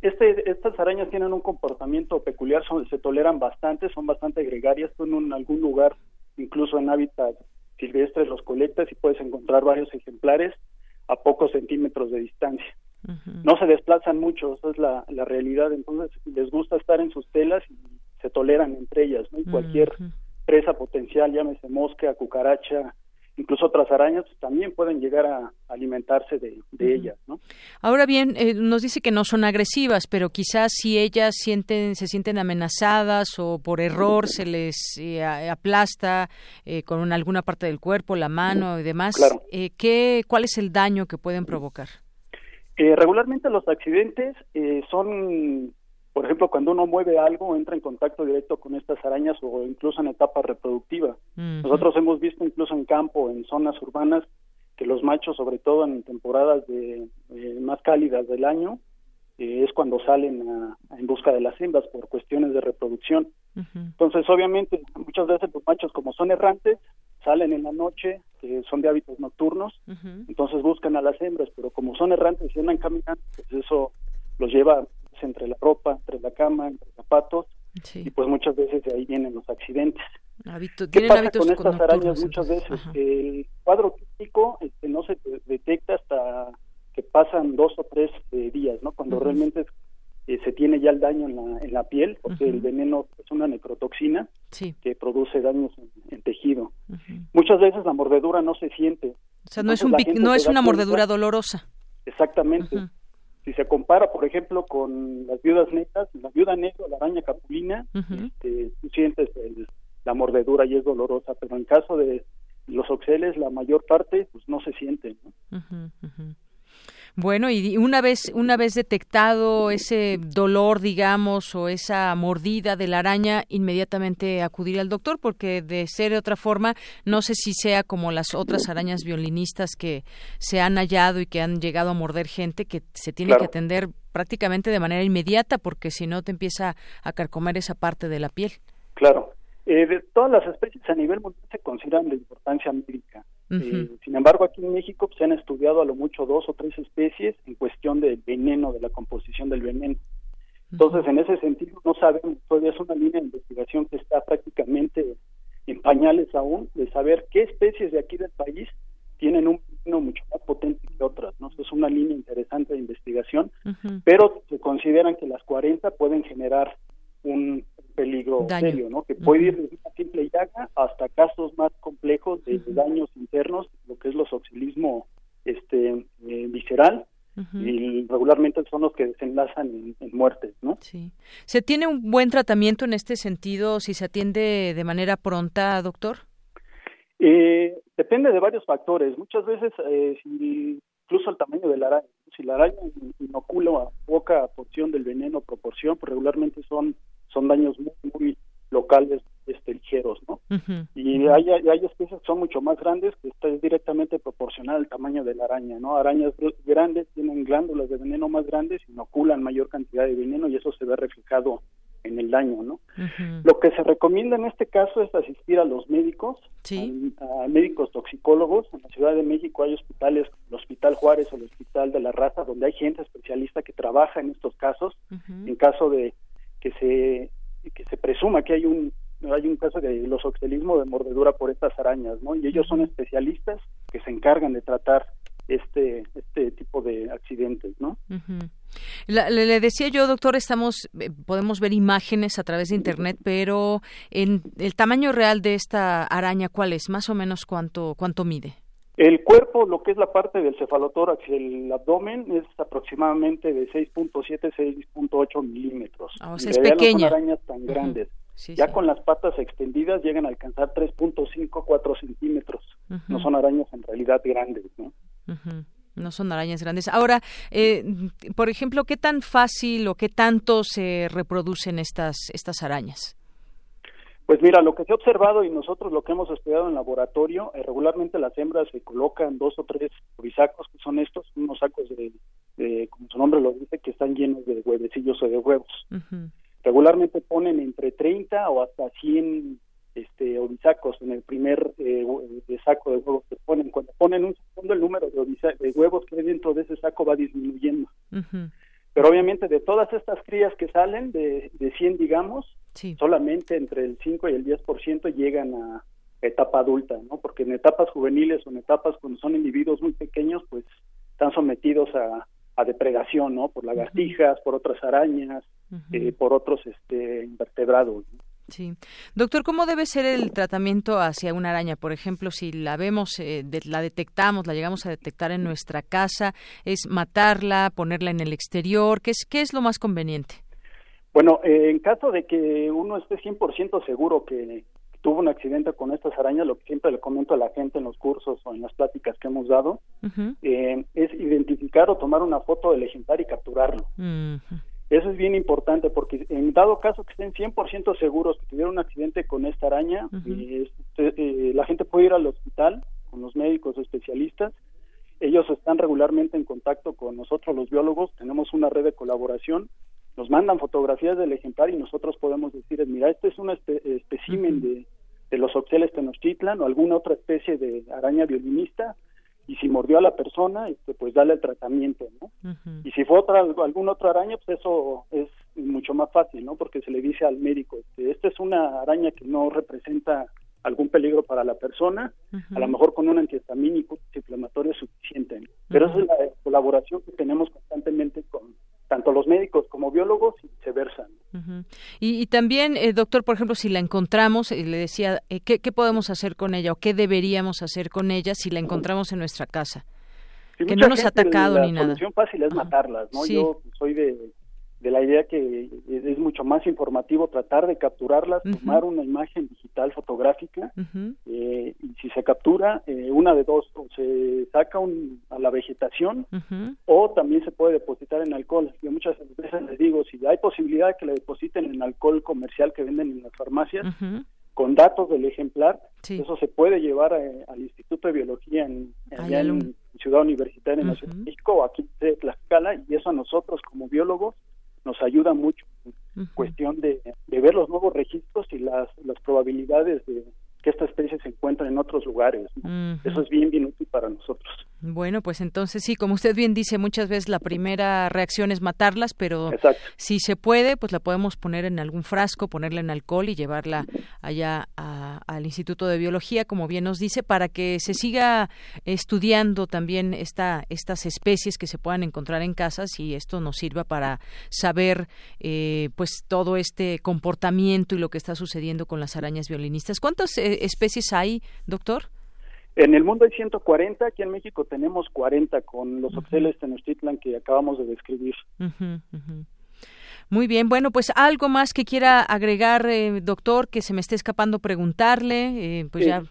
este, estas arañas tienen un comportamiento peculiar, son, se toleran bastante, son bastante gregarias, tú en algún lugar, incluso en hábitat silvestres los colectas y puedes encontrar varios ejemplares a pocos centímetros de distancia. No se desplazan mucho, esa es la, la realidad, entonces les gusta estar en sus telas y se toleran entre ellas, ¿no? Y cualquier presa potencial, llámese mosca, cucaracha, incluso otras arañas pues, también pueden llegar a alimentarse de, ellas, ¿no? Ahora bien, eh, nos dice que no son agresivas, pero quizás si ellas sienten, se sienten amenazadas o por error se les eh, aplasta eh, con alguna parte del cuerpo, la mano y demás, ¿qué, ¿cuál es el daño que pueden provocar? regularmente los accidentes son por ejemplo, cuando uno mueve algo, entra en contacto directo con estas arañas o incluso en etapa reproductiva. Nosotros hemos visto incluso en campo, en zonas urbanas, que los machos, sobre todo en temporadas de, eh, más cálidas del año, eh, es cuando salen en busca de las hembras por cuestiones de reproducción. Entonces, obviamente, muchas veces los machos, como son errantes, salen en la noche, que son de hábitos nocturnos, entonces buscan a las hembras, pero como son errantes y andan caminando, pues eso los lleva entre la ropa, entre la cama, entre zapatos, y pues muchas veces de ahí vienen los accidentes. ¿Qué pasa con estas arañas muchas veces? El cuadro clínico este, no se detecta hasta que pasan dos o tres eh, días, ¿no? Cuando realmente eh, se tiene ya el daño en la, en la piel, porque el veneno es una necrotoxina que produce daños en, tejido. Muchas veces la mordedura no se siente. O sea, no es, un no es una mordedura dolorosa. Exactamente. Si se compara, por ejemplo, con las viudas negras, la viuda negra, la araña capulina, este, tú sientes la mordedura y es dolorosa, pero en caso de los oxeles, la mayor parte, pues no se siente. Bueno, y una vez, una vez detectado ese dolor, digamos, o esa mordida de la araña, inmediatamente acudir al doctor, porque de ser de otra forma, no sé si sea como las otras arañas violinistas que se han hallado y que han llegado a morder gente, que se tiene que atender prácticamente de manera inmediata, porque si no te empieza a carcomer esa parte de la piel. Claro. Eh, de todas las especies a nivel mundial se consideran de importancia médica. Eh, sin embargo, aquí en México pues, se han estudiado a lo mucho dos o tres especies en cuestión del veneno, de la composición del veneno. Entonces, en ese sentido, no sabemos, todavía es una línea de investigación que está prácticamente en pañales aún, de saber qué especies de aquí del país tienen un veneno mucho más potente que otras. ¿no? es una línea interesante de investigación, pero se consideran que las 40 pueden generar un peligro serio, ¿no? Que puede ir desde una simple llaga hasta casos más complejos de, daños internos, lo que es los oxilismo este, eh, visceral, y regularmente son los que desenlazan en, muertes, ¿no? Sí. ¿Se tiene un buen tratamiento en este sentido si se atiende de manera pronta, doctor? Eh, depende de varios factores. Muchas veces, eh, incluso el tamaño de la araña. Si la araña inocula poca porción del veneno, proporción, pues regularmente son son daños muy, muy locales este, ligeros, ¿no? Y hay, hay especies que son mucho más grandes que está directamente proporcional al tamaño de la araña, ¿no? Arañas grandes tienen glándulas de veneno más grandes, inoculan mayor cantidad de veneno y eso se ve reflejado en el daño, ¿no? Lo que se recomienda en este caso es asistir a los médicos, a, médicos toxicólogos. En la Ciudad de México hay hospitales, el Hospital Juárez o el Hospital de la Raza, donde hay gente especialista que trabaja en estos casos, en caso de se que se presuma que hay un hay un caso de los oxelismo de mordedura por estas arañas, ¿no? Y ellos son especialistas que se encargan de tratar este este tipo de accidentes, ¿no? le, decía yo, doctor, estamos eh, podemos ver imágenes a través de internet, pero en el tamaño real de esta araña, ¿cuál es? Más o menos cuánto cuánto mide. El cuerpo, lo que es la parte del cefalotórax y el abdomen, es aproximadamente de 6.7, 6.8 milímetros. Ah, o sea, es pequeña. No son arañas tan grandes. ya con las patas extendidas llegan a alcanzar 3.5, 4 centímetros. No son arañas en realidad grandes, ¿no? No son arañas grandes. Ahora, eh, por ejemplo, ¿qué tan fácil o qué tanto se reproducen estas, estas arañas? Pues mira, lo que se ha observado y nosotros lo que hemos estudiado en laboratorio, eh, regularmente las hembras se colocan dos o tres bisacos, que son estos, unos sacos de, como su nombre lo dice, que están llenos de huevecillos o de huevos. Regularmente ponen entre 30 o hasta 100 este, bisacos en el primer eh, saco de huevos que ponen. Cuando ponen un segundo, el número de, de huevos que hay dentro de ese saco va disminuyendo. Pero obviamente de todas estas crías que salen, de, de 100 digamos, solamente entre el 5 y el 10% llegan a etapa adulta, ¿no? Porque en etapas juveniles o en etapas cuando son individuos muy pequeños, pues están sometidos a, a depredación, ¿no? Por lagartijas, por otras arañas, eh, por otros este, invertebrados. Sí. Doctor, ¿cómo debe ser el tratamiento hacia una araña? Por ejemplo, si la vemos, eh, la detectamos, la llegamos a detectar en nuestra casa, ¿es matarla, ponerla en el exterior? ¿Qué es, qué es lo más conveniente? Bueno, eh, en caso de que uno esté 100% seguro que tuvo un accidente con estas arañas, lo que siempre le comento a la gente en los cursos o en las pláticas que hemos dado, eh, es identificar o tomar una foto del ejemplar y capturarlo. Eso es bien importante porque en dado caso que estén 100% seguros que tuvieron un accidente con esta araña, eh, eh, la gente puede ir al hospital con los médicos especialistas. Ellos están regularmente en contacto con nosotros los biólogos, tenemos una red de colaboración, nos mandan fotografías del ejemplar y nosotros podemos decir, mira, este es un espécimen de, de los oxeles tenochtitlan o alguna otra especie de araña violinista, y si mordió a la persona, este, pues dale el tratamiento, ¿no? Y si fue otra, algún otro araña, pues eso es mucho más fácil, ¿no? Porque se le dice al médico, este, esta es una araña que no representa algún peligro para la persona, a lo mejor con un antihistamínico inflamatorio suficiente. Pero esa es la colaboración que tenemos constantemente con tanto los médicos como biólogos y viceversa. y, también, eh, doctor, por ejemplo, si la encontramos, eh, le decía, eh, ¿qué, podemos hacer con ella o qué deberíamos hacer con ella si la encontramos en nuestra casa? que no nos ha atacado ni nada. La solución fácil es matarlas, ¿no? Yo soy de, de la idea que es mucho más informativo tratar de capturarlas, tomar una imagen digital fotográfica eh, y si se captura, eh, una de dos, o se saca un, a la vegetación o también se puede depositar en alcohol. Yo muchas veces les digo, si hay posibilidad de que la depositen en alcohol comercial que venden en las farmacias, con datos del ejemplar, eso se puede llevar al Instituto de Biología en, allá en Ciudad Universitaria en Ciudad de México o aquí de Tlaxcala y eso a nosotros como biólogos nos ayuda mucho en cuestión de, de, ver los nuevos registros y las, las probabilidades de, que esta especie se encuentra en otros lugares. Eso es bien, bien útil para nosotros. Bueno, pues entonces sí, como usted bien dice, muchas veces la primera reacción es matarlas, pero si se puede, pues la podemos poner en algún frasco, ponerla en alcohol y llevarla allá al Instituto de Biología, como bien nos dice, para que se siga estudiando también esta, estas especies que se puedan encontrar en casas y esto nos sirva para saber eh, pues todo este comportamiento y lo que está sucediendo con las arañas violinistas. ¿Cuántas eh, especies hay, doctor? En el mundo hay 140, aquí en México tenemos 40 con los oxeles Tenochtitlan que acabamos de describir. Muy bien, bueno, pues algo más que quiera agregar, eh, doctor, que se me esté escapando preguntarle, eh, pues ya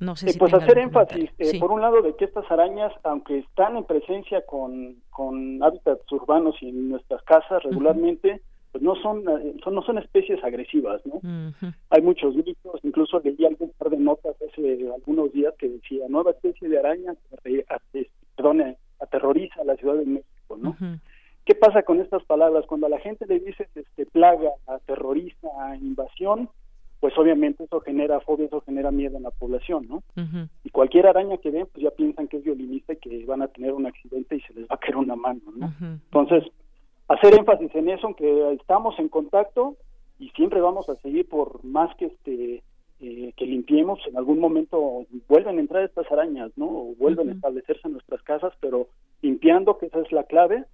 no sé si Pues hacer énfasis, por un lado, de que estas arañas, aunque están en presencia con, con hábitats urbanos y en nuestras casas regularmente, pues no son, eh, son, no son especies agresivas, ¿no? Hay muchos mitos, incluso leí algún par de notas hace algunos días que decía nueva especie de araña que perdone, aterroriza a la Ciudad de México, ¿no? ¿Qué pasa con estas palabras? Cuando a la gente le dice este, plaga, aterroriza, invasión, pues obviamente eso genera fobia, eso genera miedo en la población, ¿no? Y cualquier araña que ven, pues ya piensan que es violinista y que van a tener un accidente y se les va a caer una mano, ¿no? Entonces, hacer énfasis en eso, aunque estamos en contacto y siempre vamos a seguir por más que este eh, que limpiemos, en algún momento vuelven a entrar estas arañas, ¿no? O vuelven a establecerse en nuestras casas, pero limpiando, que esa es la clave,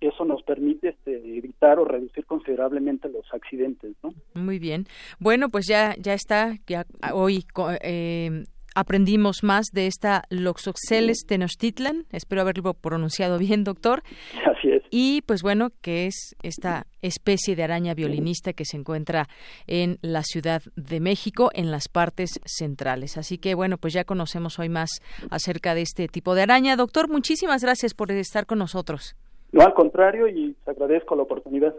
eso nos permite este, evitar o reducir considerablemente los accidentes, ¿no? Muy bien. Bueno, pues ya ya está, ya hoy eh, aprendimos más de esta Loxoxeles tenochtitlan. Espero haberlo pronunciado bien, doctor. Así es. Y pues bueno, que es esta especie de araña violinista que se encuentra en la Ciudad de México, en las partes centrales. Así que bueno, pues ya conocemos hoy más acerca de este tipo de araña. Doctor, muchísimas gracias por estar con nosotros. No, al contrario, y agradezco la oportunidad.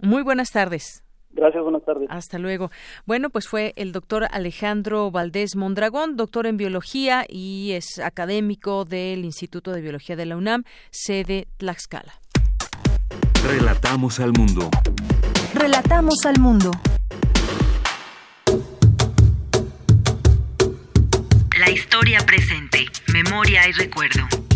Muy buenas tardes. Gracias, buenas tardes. Hasta luego. Bueno, pues fue el doctor Alejandro Valdés Mondragón, doctor en biología y es académico del Instituto de Biología de la UNAM, sede Tlaxcala. Relatamos al mundo. Relatamos al mundo. La historia presente, memoria y recuerdo.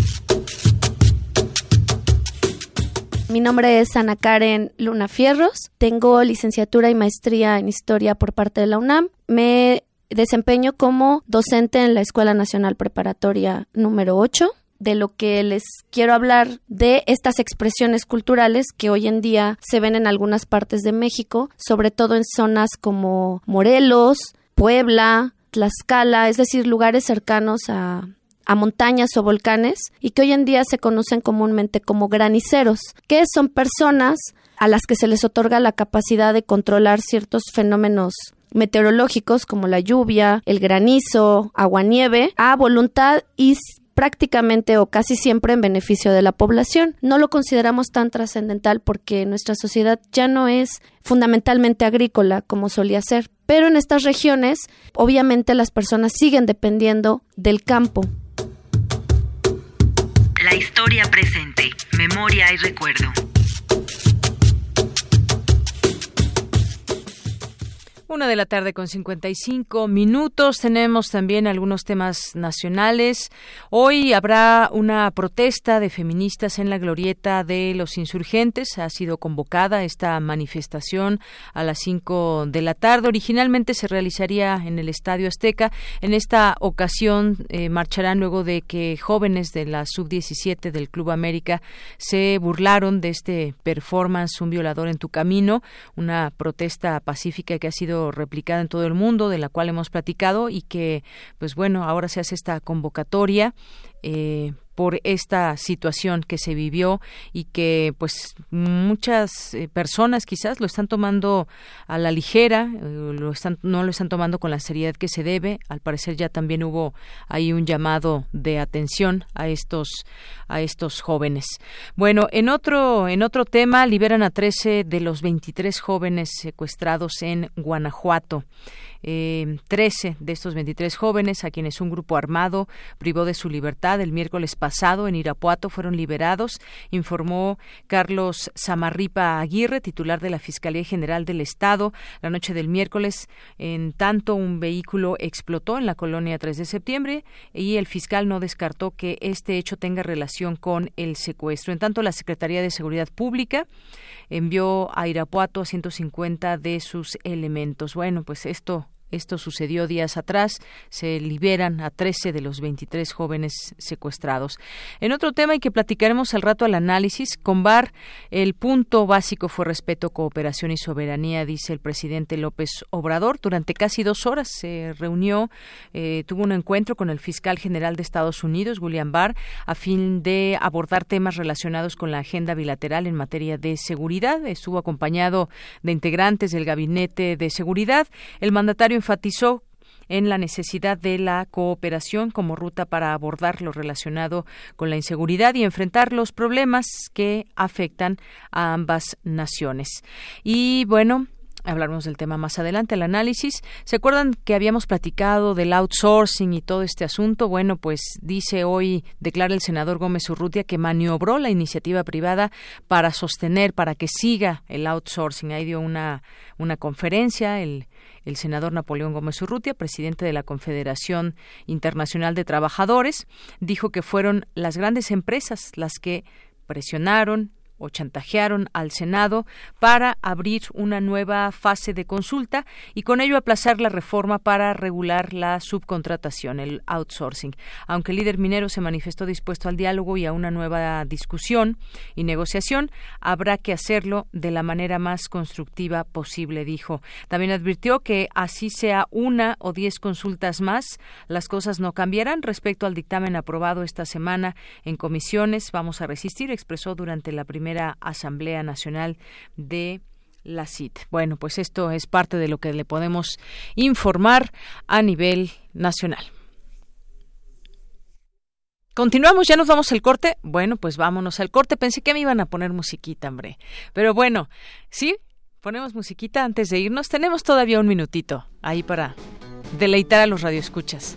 Mi nombre es Ana Karen Luna Fierros. Tengo licenciatura y maestría en historia por parte de la UNAM. Me desempeño como docente en la Escuela Nacional Preparatoria número 8 de lo que les quiero hablar de estas expresiones culturales que hoy en día se ven en algunas partes de México, sobre todo en zonas como Morelos, Puebla, Tlaxcala, es decir, lugares cercanos a, a montañas o volcanes y que hoy en día se conocen comúnmente como graniceros, que son personas a las que se les otorga la capacidad de controlar ciertos fenómenos meteorológicos como la lluvia, el granizo, agua-nieve, a voluntad y prácticamente o casi siempre en beneficio de la población. No lo consideramos tan trascendental porque nuestra sociedad ya no es fundamentalmente agrícola como solía ser, pero en estas regiones obviamente las personas siguen dependiendo del campo la historia presente, memoria y recuerdo. Una de la tarde con 55 minutos. Tenemos también algunos temas nacionales. Hoy habrá una protesta de feministas en la glorieta de los insurgentes. Ha sido convocada esta manifestación a las 5 de la tarde. Originalmente se realizaría en el Estadio Azteca. En esta ocasión eh, marcharán luego de que jóvenes de la sub-17 del Club América se burlaron de este performance Un violador en tu camino. Una protesta pacífica que ha sido replicada en todo el mundo, de la cual hemos platicado y que, pues bueno, ahora se hace esta convocatoria eh, por esta situación que se vivió y que pues muchas eh, personas quizás lo están tomando a la ligera, eh, lo están, no lo están tomando con la seriedad que se debe. Al parecer ya también hubo ahí un llamado de atención a estos a estos jóvenes. Bueno, en otro en otro tema liberan a 13 de los 23 jóvenes secuestrados en Guanajuato eh, 13 de estos 23 jóvenes a quienes un grupo armado privó de su libertad el miércoles pasado en Irapuato fueron liberados, informó Carlos Samarripa Aguirre, titular de la Fiscalía General del Estado, la noche del miércoles. En tanto, un vehículo explotó en la colonia 3 de septiembre y el fiscal no descartó que este hecho tenga relación con el secuestro. En tanto, la Secretaría de Seguridad Pública envió a Irapuato a 150 de sus elementos. Bueno, pues esto esto sucedió días atrás. Se liberan a 13 de los 23 jóvenes secuestrados. En otro tema y que platicaremos al rato al análisis, con VAR, el punto básico fue respeto, cooperación y soberanía, dice el presidente López Obrador. Durante casi dos horas se reunió, eh, tuvo un encuentro con el fiscal general de Estados Unidos, William Barr, a fin de abordar temas relacionados con la agenda bilateral en materia de seguridad. Estuvo acompañado de integrantes del Gabinete de Seguridad. El mandatario enfatizó en la necesidad de la cooperación como ruta para abordar lo relacionado con la inseguridad y enfrentar los problemas que afectan a ambas naciones. Y bueno, Hablaremos del tema más adelante, el análisis. ¿Se acuerdan que habíamos platicado del outsourcing y todo este asunto? Bueno, pues dice hoy, declara el senador Gómez Urrutia que maniobró la iniciativa privada para sostener, para que siga el outsourcing. Ahí dio una, una conferencia el, el senador Napoleón Gómez Urrutia, presidente de la Confederación Internacional de Trabajadores, dijo que fueron las grandes empresas las que presionaron, o chantajearon al Senado para abrir una nueva fase de consulta y con ello aplazar la reforma para regular la subcontratación, el outsourcing. Aunque el líder minero se manifestó dispuesto al diálogo y a una nueva discusión y negociación, habrá que hacerlo de la manera más constructiva posible, dijo. También advirtió que así sea una o diez consultas más, las cosas no cambiarán respecto al dictamen aprobado esta semana en comisiones. Vamos a resistir, expresó durante la primera Asamblea Nacional de la CIT. Bueno, pues esto es parte de lo que le podemos informar a nivel nacional. Continuamos, ya nos vamos al corte. Bueno, pues vámonos al corte. Pensé que me iban a poner musiquita, hombre. Pero bueno, sí, ponemos musiquita antes de irnos. Tenemos todavía un minutito ahí para deleitar a los radioescuchas.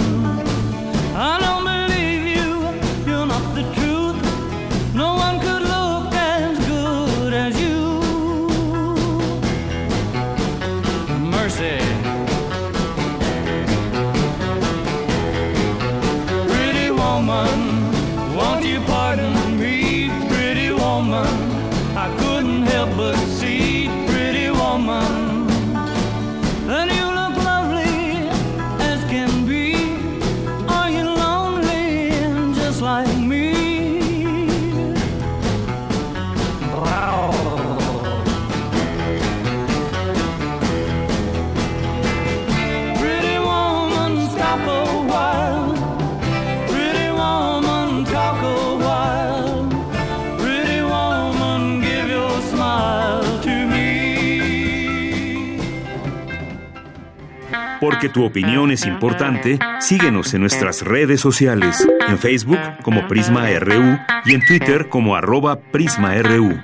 Porque tu opinión es importante, síguenos en nuestras redes sociales, en Facebook como Prisma RU y en Twitter como arroba PrismaRU.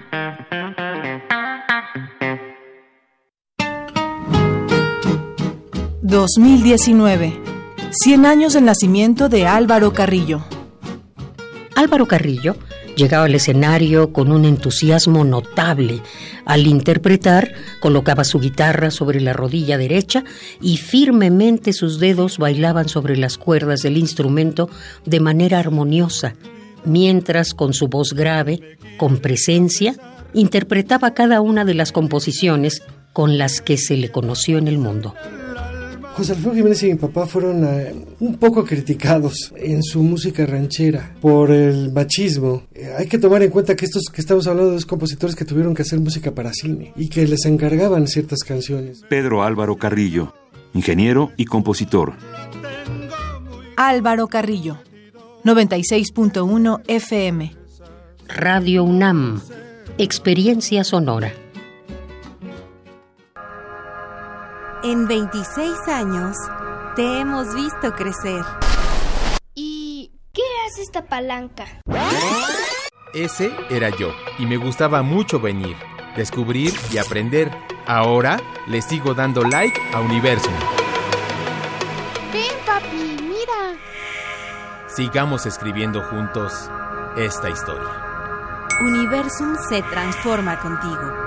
...2019... ...100 años del nacimiento de Álvaro Carrillo. Álvaro Carrillo llegaba al escenario con un entusiasmo notable. Al interpretar, colocaba su guitarra sobre la rodilla derecha y firmemente sus dedos bailaban sobre las cuerdas del instrumento de manera armoniosa, mientras con su voz grave, con presencia, interpretaba cada una de las composiciones con las que se le conoció en el mundo. José Alfredo Jiménez y mi papá fueron eh, un poco criticados en su música ranchera por el machismo. Eh, hay que tomar en cuenta que estos que estamos hablando de dos compositores que tuvieron que hacer música para cine y que les encargaban ciertas canciones. Pedro Álvaro Carrillo, ingeniero y compositor. Álvaro Carrillo, 96.1 FM. Radio UNAM, experiencia sonora. En 26 años te hemos visto crecer. ¿Y qué hace esta palanca? Ese era yo, y me gustaba mucho venir, descubrir y aprender. Ahora le sigo dando like a Universum. Ven, papi, mira. Sigamos escribiendo juntos esta historia. Universum se transforma contigo.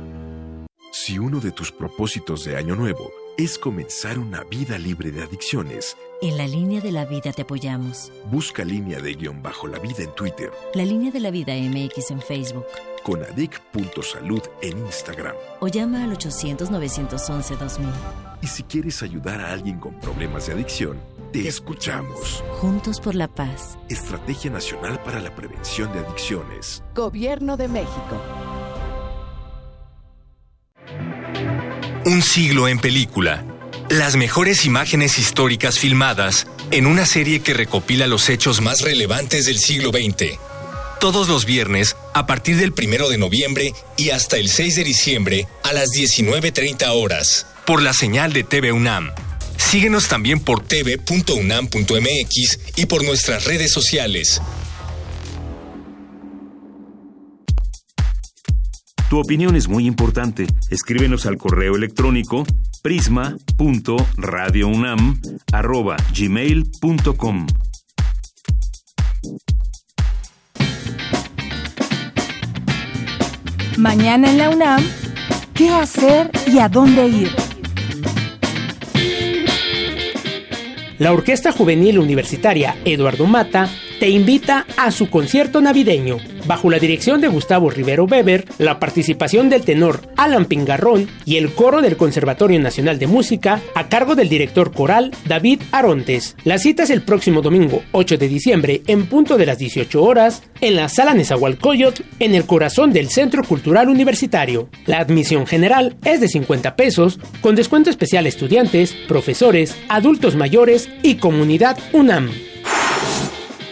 Si uno de tus propósitos de Año Nuevo es comenzar una vida libre de adicciones. En la línea de la vida te apoyamos. Busca línea de guion bajo la vida en Twitter. La línea de la vida MX en Facebook. Con adic.salud en Instagram. O llama al 800-911-2000. Y si quieres ayudar a alguien con problemas de adicción, te, escuchamos. Juntos por la paz. Estrategia Nacional para la Prevención de Adicciones. Gobierno de México. Un siglo en película. Las mejores imágenes históricas filmadas en una serie que recopila los hechos más relevantes del siglo XX. Todos los viernes, a partir del 1 de noviembre y hasta el 6 de diciembre, a las 19.30 horas, por la señal de TV UNAM. Síguenos también por tv.unam.mx y por nuestras redes sociales. Tu opinión es muy importante. Escríbenos al correo electrónico prisma.radiounam@gmail.com. Mañana en la UNAM, ¿qué hacer y a dónde ir? La Orquesta Juvenil Universitaria Eduardo Mata te invita a su concierto navideño bajo la dirección de Gustavo Rivero Weber, la participación del tenor Alan Pingarrón y el coro del Conservatorio Nacional de Música a cargo del director coral David Arontes. La cita es el próximo domingo 8 de diciembre en punto de las 18 horas en la Sala Nezahualcóyotl en el corazón del Centro Cultural Universitario. La admisión general es de 50 pesos con descuento especial a estudiantes, profesores, adultos mayores y comunidad UNAM.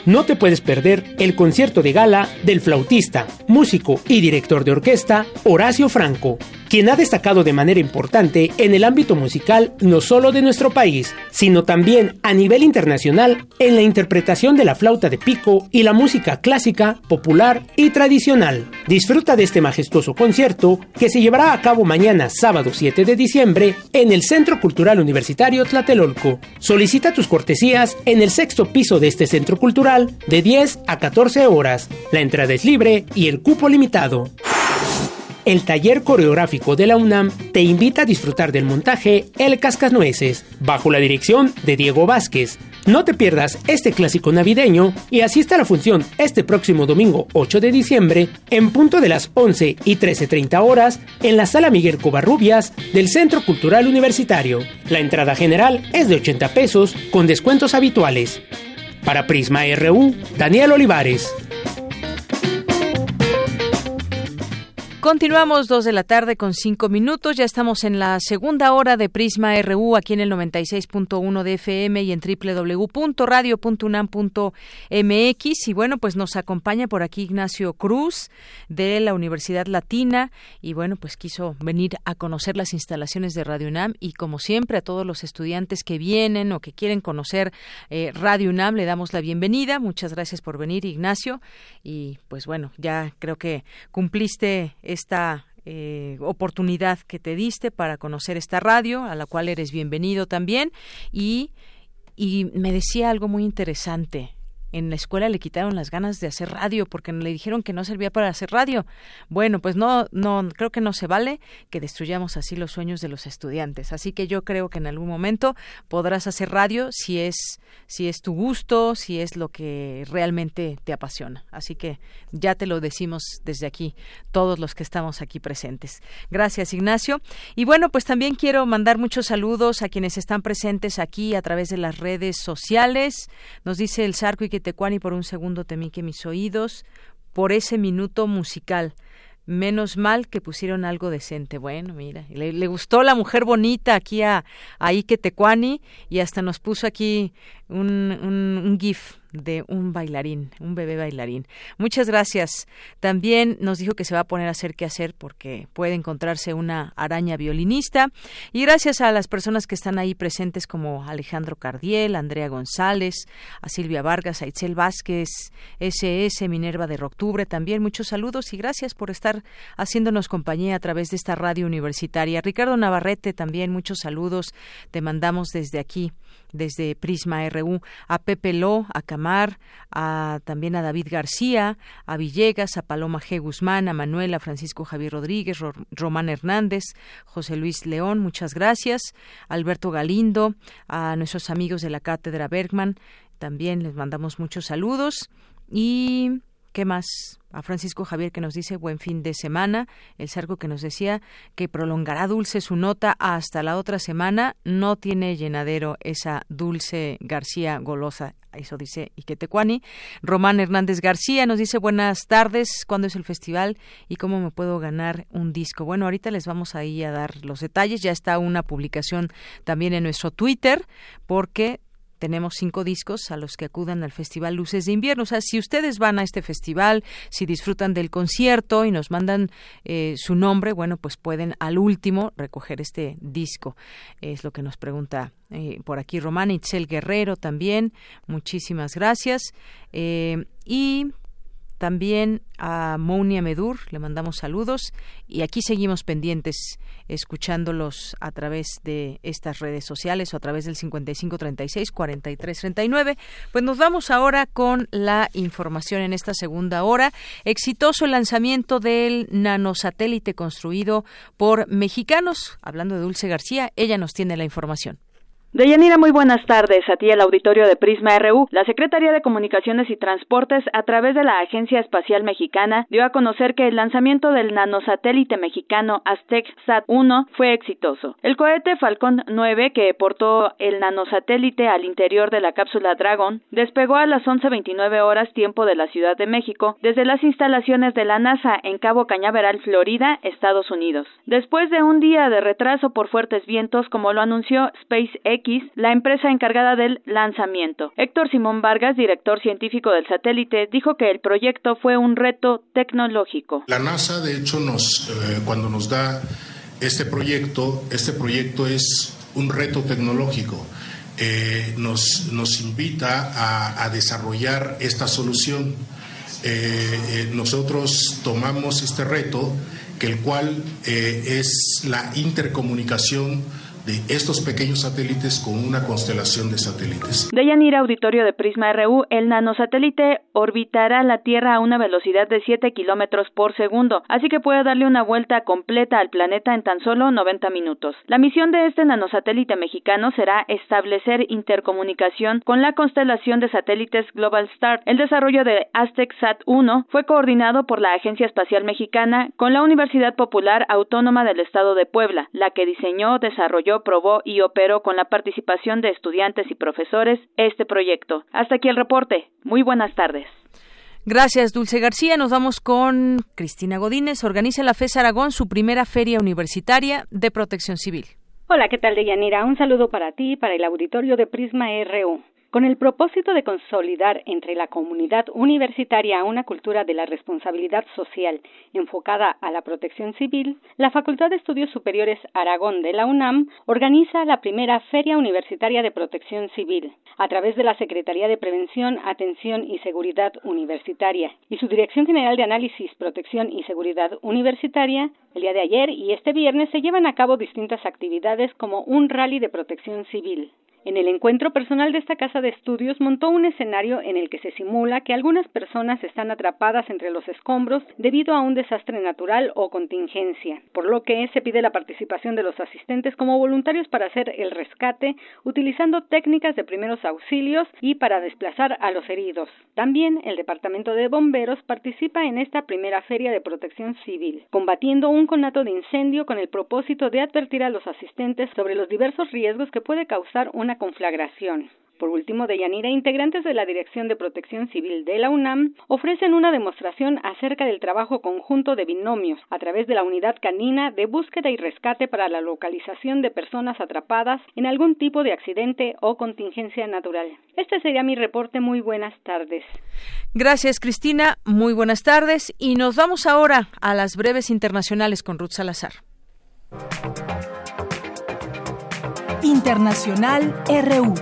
No te puedes perder el concierto de gala del flautista, músico y director de orquesta Horacio Franco, quien ha destacado de manera importante en el ámbito musical no solo de nuestro país, sino también a nivel internacional en la interpretación de la flauta de pico y la música clásica, popular y tradicional. Disfruta de este majestuoso concierto que se llevará a cabo mañana sábado 7 de diciembre en el Centro Cultural Universitario Tlatelolco. Solicita tus cortesías en el sexto piso de este centro cultural de 10 a 14 horas. La entrada es libre y el cupo limitado el taller coreográfico de la UNAM te invita a disfrutar del montaje El Cascasnueces, bajo la dirección de Diego Vázquez. No te pierdas este clásico navideño y asista a la función este próximo domingo 8 de diciembre en punto de las 11 y 13.30 horas en la Sala Miguel Covarrubias del Centro Cultural Universitario. La entrada general es de 80 pesos con descuentos habituales. Para Prisma RU, Daniel Olivares. Continuamos dos de la tarde con cinco minutos. Ya estamos en la segunda hora de Prisma RU aquí en el 96.1 de FM y en www.radio.unam.mx. Y bueno, pues nos acompaña por aquí Ignacio Cruz de la Universidad Latina. Y bueno, pues quiso venir a conocer las instalaciones de Radio UNAM. Y como siempre, a todos los estudiantes que vienen o que quieren conocer eh, Radio UNAM, le damos la bienvenida. Muchas gracias por venir, Ignacio. Y pues bueno, ya creo que cumpliste esta eh, oportunidad que te diste para conocer esta radio, a la cual eres bienvenido también. Y, y me decía algo muy interesante en la escuela le quitaron las ganas de hacer radio porque le dijeron que no servía para hacer radio. Bueno, pues no, no, creo que no se vale que destruyamos así los sueños de los estudiantes. Así que yo creo que en algún momento podrás hacer radio si es, si es tu gusto, si es lo que realmente te apasiona. Así que ya te lo decimos desde aquí, todos los que estamos aquí presentes. Gracias, Ignacio. Y bueno, pues también quiero mandar muchos saludos a quienes están presentes aquí a través de las redes sociales. Nos dice el Sarco y que Tecuani por un segundo temí que mis oídos por ese minuto musical. Menos mal que pusieron algo decente. Bueno, mira, le, gustó la mujer bonita aquí a, a Ike Tecuani y hasta nos puso aquí un, un, un GIF de un bailarín, un bebé bailarín. Muchas gracias. También nos dijo que se va a poner a hacer qué hacer porque puede encontrarse una araña violinista. Y gracias a las personas que están ahí presentes como Alejandro Cardiel, Andrea González, a Silvia Vargas, a Itzel Vázquez, SS, Minerva de Octubre, también muchos saludos y gracias por estar haciéndonos compañía a través de esta radio universitaria. Ricardo Navarrete, también muchos saludos. Te mandamos desde aquí desde Prisma RU, a Pepe Lo, a Isamar, a, también a David García, a Villegas, a Paloma G. Guzmán, a Manuel, a Francisco Javier Rodríguez, Román Hernández, José Luis León, muchas gracias, Alberto Galindo, a nuestros amigos de la Cátedra Bergman, también les mandamos muchos saludos. Y ¿qué más? a Francisco Javier que nos dice buen fin de semana, el Sargo que nos decía que prolongará dulce su nota hasta la otra semana, no tiene llenadero esa dulce García golosa, eso dice Iquetecuani. Román Hernández García nos dice buenas tardes, ¿cuándo es el festival y cómo me puedo ganar un disco? Bueno, ahorita les vamos ahí a dar los detalles, ya está una publicación también en nuestro Twitter porque tenemos cinco discos a los que acudan al Festival Luces de Invierno. O sea, si ustedes van a este festival, si disfrutan del concierto y nos mandan eh, su nombre, bueno, pues pueden al último recoger este disco. Es lo que nos pregunta eh, por aquí Román Itzel Guerrero también. Muchísimas gracias. Eh, y también a Mounia Medur, le mandamos saludos y aquí seguimos pendientes escuchándolos a través de estas redes sociales o a través del 5536 4339. Pues nos vamos ahora con la información en esta segunda hora. Exitoso el lanzamiento del nanosatélite construido por mexicanos. Hablando de Dulce García, ella nos tiene la información. Deyanira, muy buenas tardes. A ti el auditorio de Prisma RU. La Secretaría de Comunicaciones y Transportes, a través de la Agencia Espacial Mexicana, dio a conocer que el lanzamiento del nanosatélite mexicano Aztec Sat-1 fue exitoso. El cohete Falcon 9, que portó el nanosatélite al interior de la cápsula Dragon, despegó a las 11.29 horas tiempo de la Ciudad de México desde las instalaciones de la NASA en Cabo Cañaveral, Florida, Estados Unidos. Después de un día de retraso por fuertes vientos, como lo anunció SpaceX, la empresa encargada del lanzamiento. Héctor Simón Vargas, director científico del satélite, dijo que el proyecto fue un reto tecnológico. La NASA, de hecho, nos, eh, cuando nos da este proyecto, este proyecto es un reto tecnológico. Eh, nos, nos, invita a, desarrollar esta solución. Eh, nosotros tomamos este reto, que el cual es la intercomunicación de estos pequeños satélites con una constelación de satélites. De Yanira Auditorio de Prisma RU, el nanosatélite orbitará la Tierra a una velocidad de 7 kilómetros por segundo, así que puede darle una vuelta completa al planeta en tan solo 90 minutos. La misión de este nanosatélite mexicano será establecer intercomunicación con la constelación de satélites Global Star. El desarrollo de Aztec Sat 1 fue coordinado por la Agencia Espacial Mexicana con la Universidad Popular Autónoma del Estado de Puebla, la que diseñó, desarrolló probó y operó con la participación de estudiantes y profesores este proyecto. Hasta aquí el reporte. Muy buenas tardes. Gracias, Dulce García. Nos vamos con Cristina Godínez. Organiza la FES Aragón su primera feria universitaria de protección civil. Hola, ¿qué tal, Deyanira? Un saludo para ti y para el auditorio de Prisma RU. Con el propósito de consolidar entre la comunidad universitaria una cultura de la responsabilidad social enfocada a la protección civil, la Facultad de Estudios Superiores Aragón de la UNAM organiza la primera Feria Universitaria de Protección Civil a través de la Secretaría de Prevención, Atención y Seguridad Universitaria y su Dirección General de Análisis, Protección y Seguridad Universitaria. El día de ayer y este viernes se llevan a cabo distintas actividades como un rally de protección civil, en el encuentro personal de esta casa de estudios montó un escenario en el que se simula que algunas personas están atrapadas entre los escombros debido a un desastre natural o contingencia, por lo que se pide la participación de los asistentes como voluntarios para hacer el rescate utilizando técnicas de primeros auxilios y para desplazar a los heridos. También el Departamento de Bomberos participa en esta primera feria de protección civil, combatiendo un conato de incendio con el propósito de advertir a los asistentes sobre los diversos riesgos que puede causar una conflagración. Por último, de Yanira, integrantes de la Dirección de Protección Civil de la UNAM ofrecen una demostración acerca del trabajo conjunto de binomios a través de la unidad canina de búsqueda y rescate para la localización de personas atrapadas en algún tipo de accidente o contingencia natural. Este sería mi reporte. Muy buenas tardes. Gracias, Cristina. Muy buenas tardes. Y nos vamos ahora a las breves internacionales con Ruth Salazar. Internacional RU.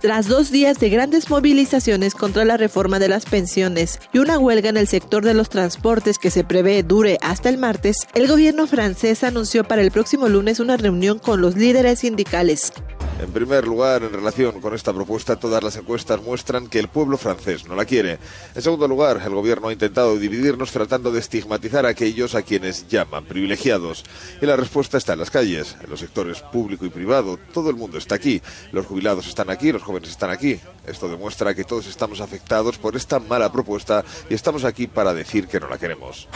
Tras dos días de grandes movilizaciones contra la reforma de las pensiones y una huelga en el sector de los transportes que se prevé dure hasta el martes, el gobierno francés anunció para el próximo lunes una reunión con los líderes sindicales. En primer lugar, en relación con esta propuesta, todas las encuestas muestran que el pueblo francés no la quiere. En segundo lugar, el gobierno ha intentado dividirnos tratando de estigmatizar a aquellos a quienes llaman privilegiados. Y la respuesta está en las calles, en los sectores público y privado. Todo el mundo está aquí. Los jubilados están aquí, los jóvenes están aquí. Esto demuestra que todos estamos afectados por esta mala propuesta y estamos aquí para decir que no la queremos.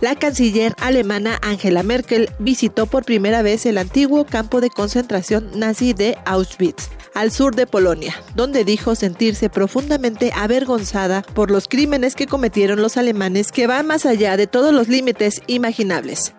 La canciller alemana Angela Merkel visitó por primera vez el antiguo campo de concentración nazi de Auschwitz, al sur de Polonia, donde dijo sentirse profundamente avergonzada por los crímenes que cometieron los alemanes que van más allá de todos los límites imaginables.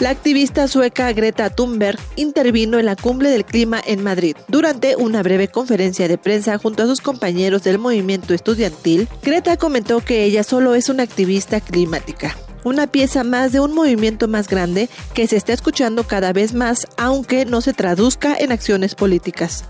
La activista sueca Greta Thunberg intervino en la cumbre del clima en Madrid. Durante una breve conferencia de prensa junto a sus compañeros del movimiento estudiantil, Greta comentó que ella solo es una activista climática una pieza más de un movimiento más grande que se está escuchando cada vez más, aunque no se traduzca en acciones políticas.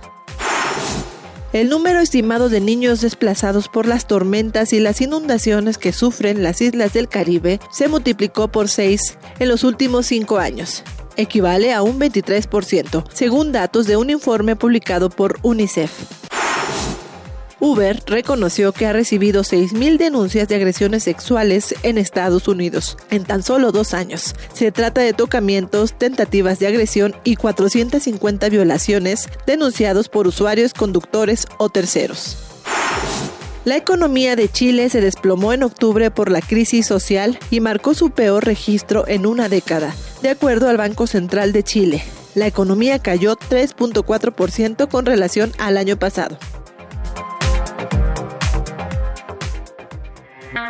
El número estimado de niños desplazados por las tormentas y las inundaciones que sufren las islas del Caribe se multiplicó por seis en los últimos cinco años. Equivale a un 23%, según datos de un informe publicado por UNICEF. Uber reconoció que ha recibido 6.000 denuncias de agresiones sexuales en Estados Unidos en tan solo dos años. Se trata de tocamientos, tentativas de agresión y 450 violaciones denunciados por usuarios, conductores o terceros. La economía de Chile se desplomó en octubre por la crisis social y marcó su peor registro en una década, de acuerdo al Banco Central de Chile. La economía cayó 3.4% con relación al año pasado.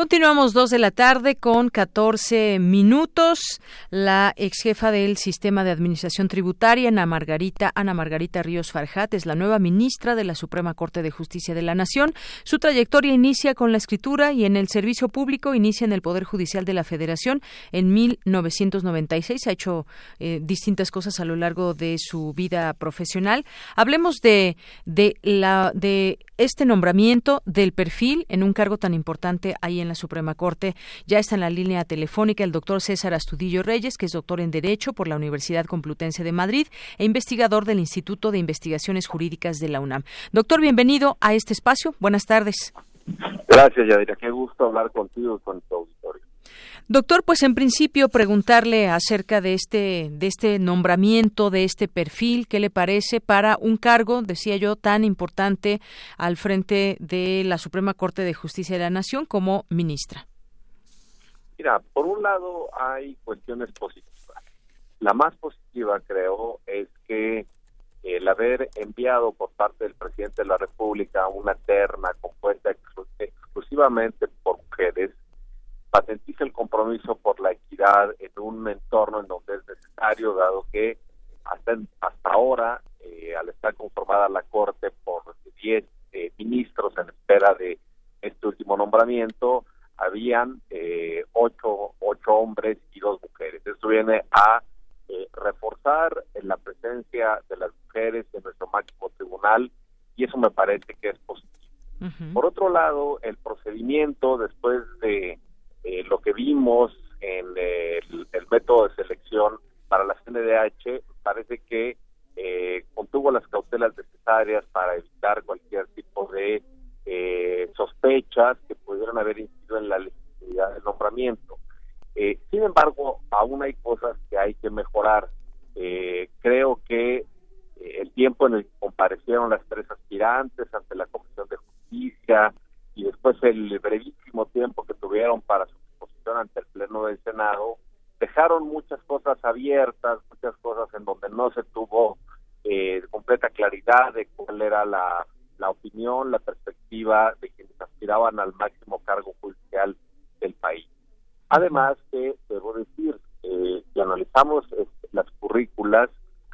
Continuamos dos de la tarde con 14 minutos. La ex jefa del sistema de administración tributaria, Ana Margarita, Ana Margarita Ríos Farjat, es la nueva ministra de la Suprema Corte de Justicia de la Nación. Su trayectoria inicia con la escritura y en el servicio público inicia en el Poder Judicial de la Federación en 1996. Ha hecho eh, distintas cosas a lo largo de su vida profesional. Hablemos de, de la de este nombramiento del perfil en un cargo tan importante ahí en la Suprema Corte. Ya está en la línea telefónica el doctor César Astudillo Reyes, que es doctor en Derecho por la Universidad Complutense de Madrid e investigador del Instituto de Investigaciones Jurídicas de la UNAM. Doctor, bienvenido a este espacio. Buenas tardes. Gracias, Yadira. Qué gusto hablar contigo y con tu auditorio. Doctor, pues en principio preguntarle acerca de este de este nombramiento, de este perfil, ¿qué le parece para un cargo, decía yo, tan importante al frente de la Suprema Corte de Justicia de la Nación como ministra? Mira, por un lado hay cuestiones positivas. La más positiva, creo, es que el haber enviado por parte del presidente de la República una terna compuesta exclusivamente por mujeres patentiza el compromiso por la equidad en un entorno en donde es necesario, dado que hasta, hasta ahora, eh, al estar conformada la Corte por 10 eh, ministros en espera de este último nombramiento, habían eh, ocho, ocho hombres y dos mujeres. Esto viene a eh, reforzar la presencia de las mujeres en nuestro máximo tribunal y eso me parece que es positivo. Por otro lado, el procedimiento después de eh, lo que vimos en el, método de selección para la CNDH parece que eh, contuvo las cautelas necesarias para evitar cualquier tipo de eh, sospechas que pudieran haber incidido en la legitimidad del nombramiento. sin embargo, aún hay cosas que hay que mejorar. creo que el tiempo en el que comparecieron las tres aspirantes ante la Comisión de Justicia, y después el brevísimo tiempo que tuvieron para su exposición ante el Pleno del Senado, dejaron muchas cosas abiertas, muchas cosas en donde no se tuvo eh, completa claridad de cuál era la, la opinión, la perspectiva de quienes aspiraban al máximo cargo judicial del país. Además que, debo decir, eh, si analizamos este, las currículas,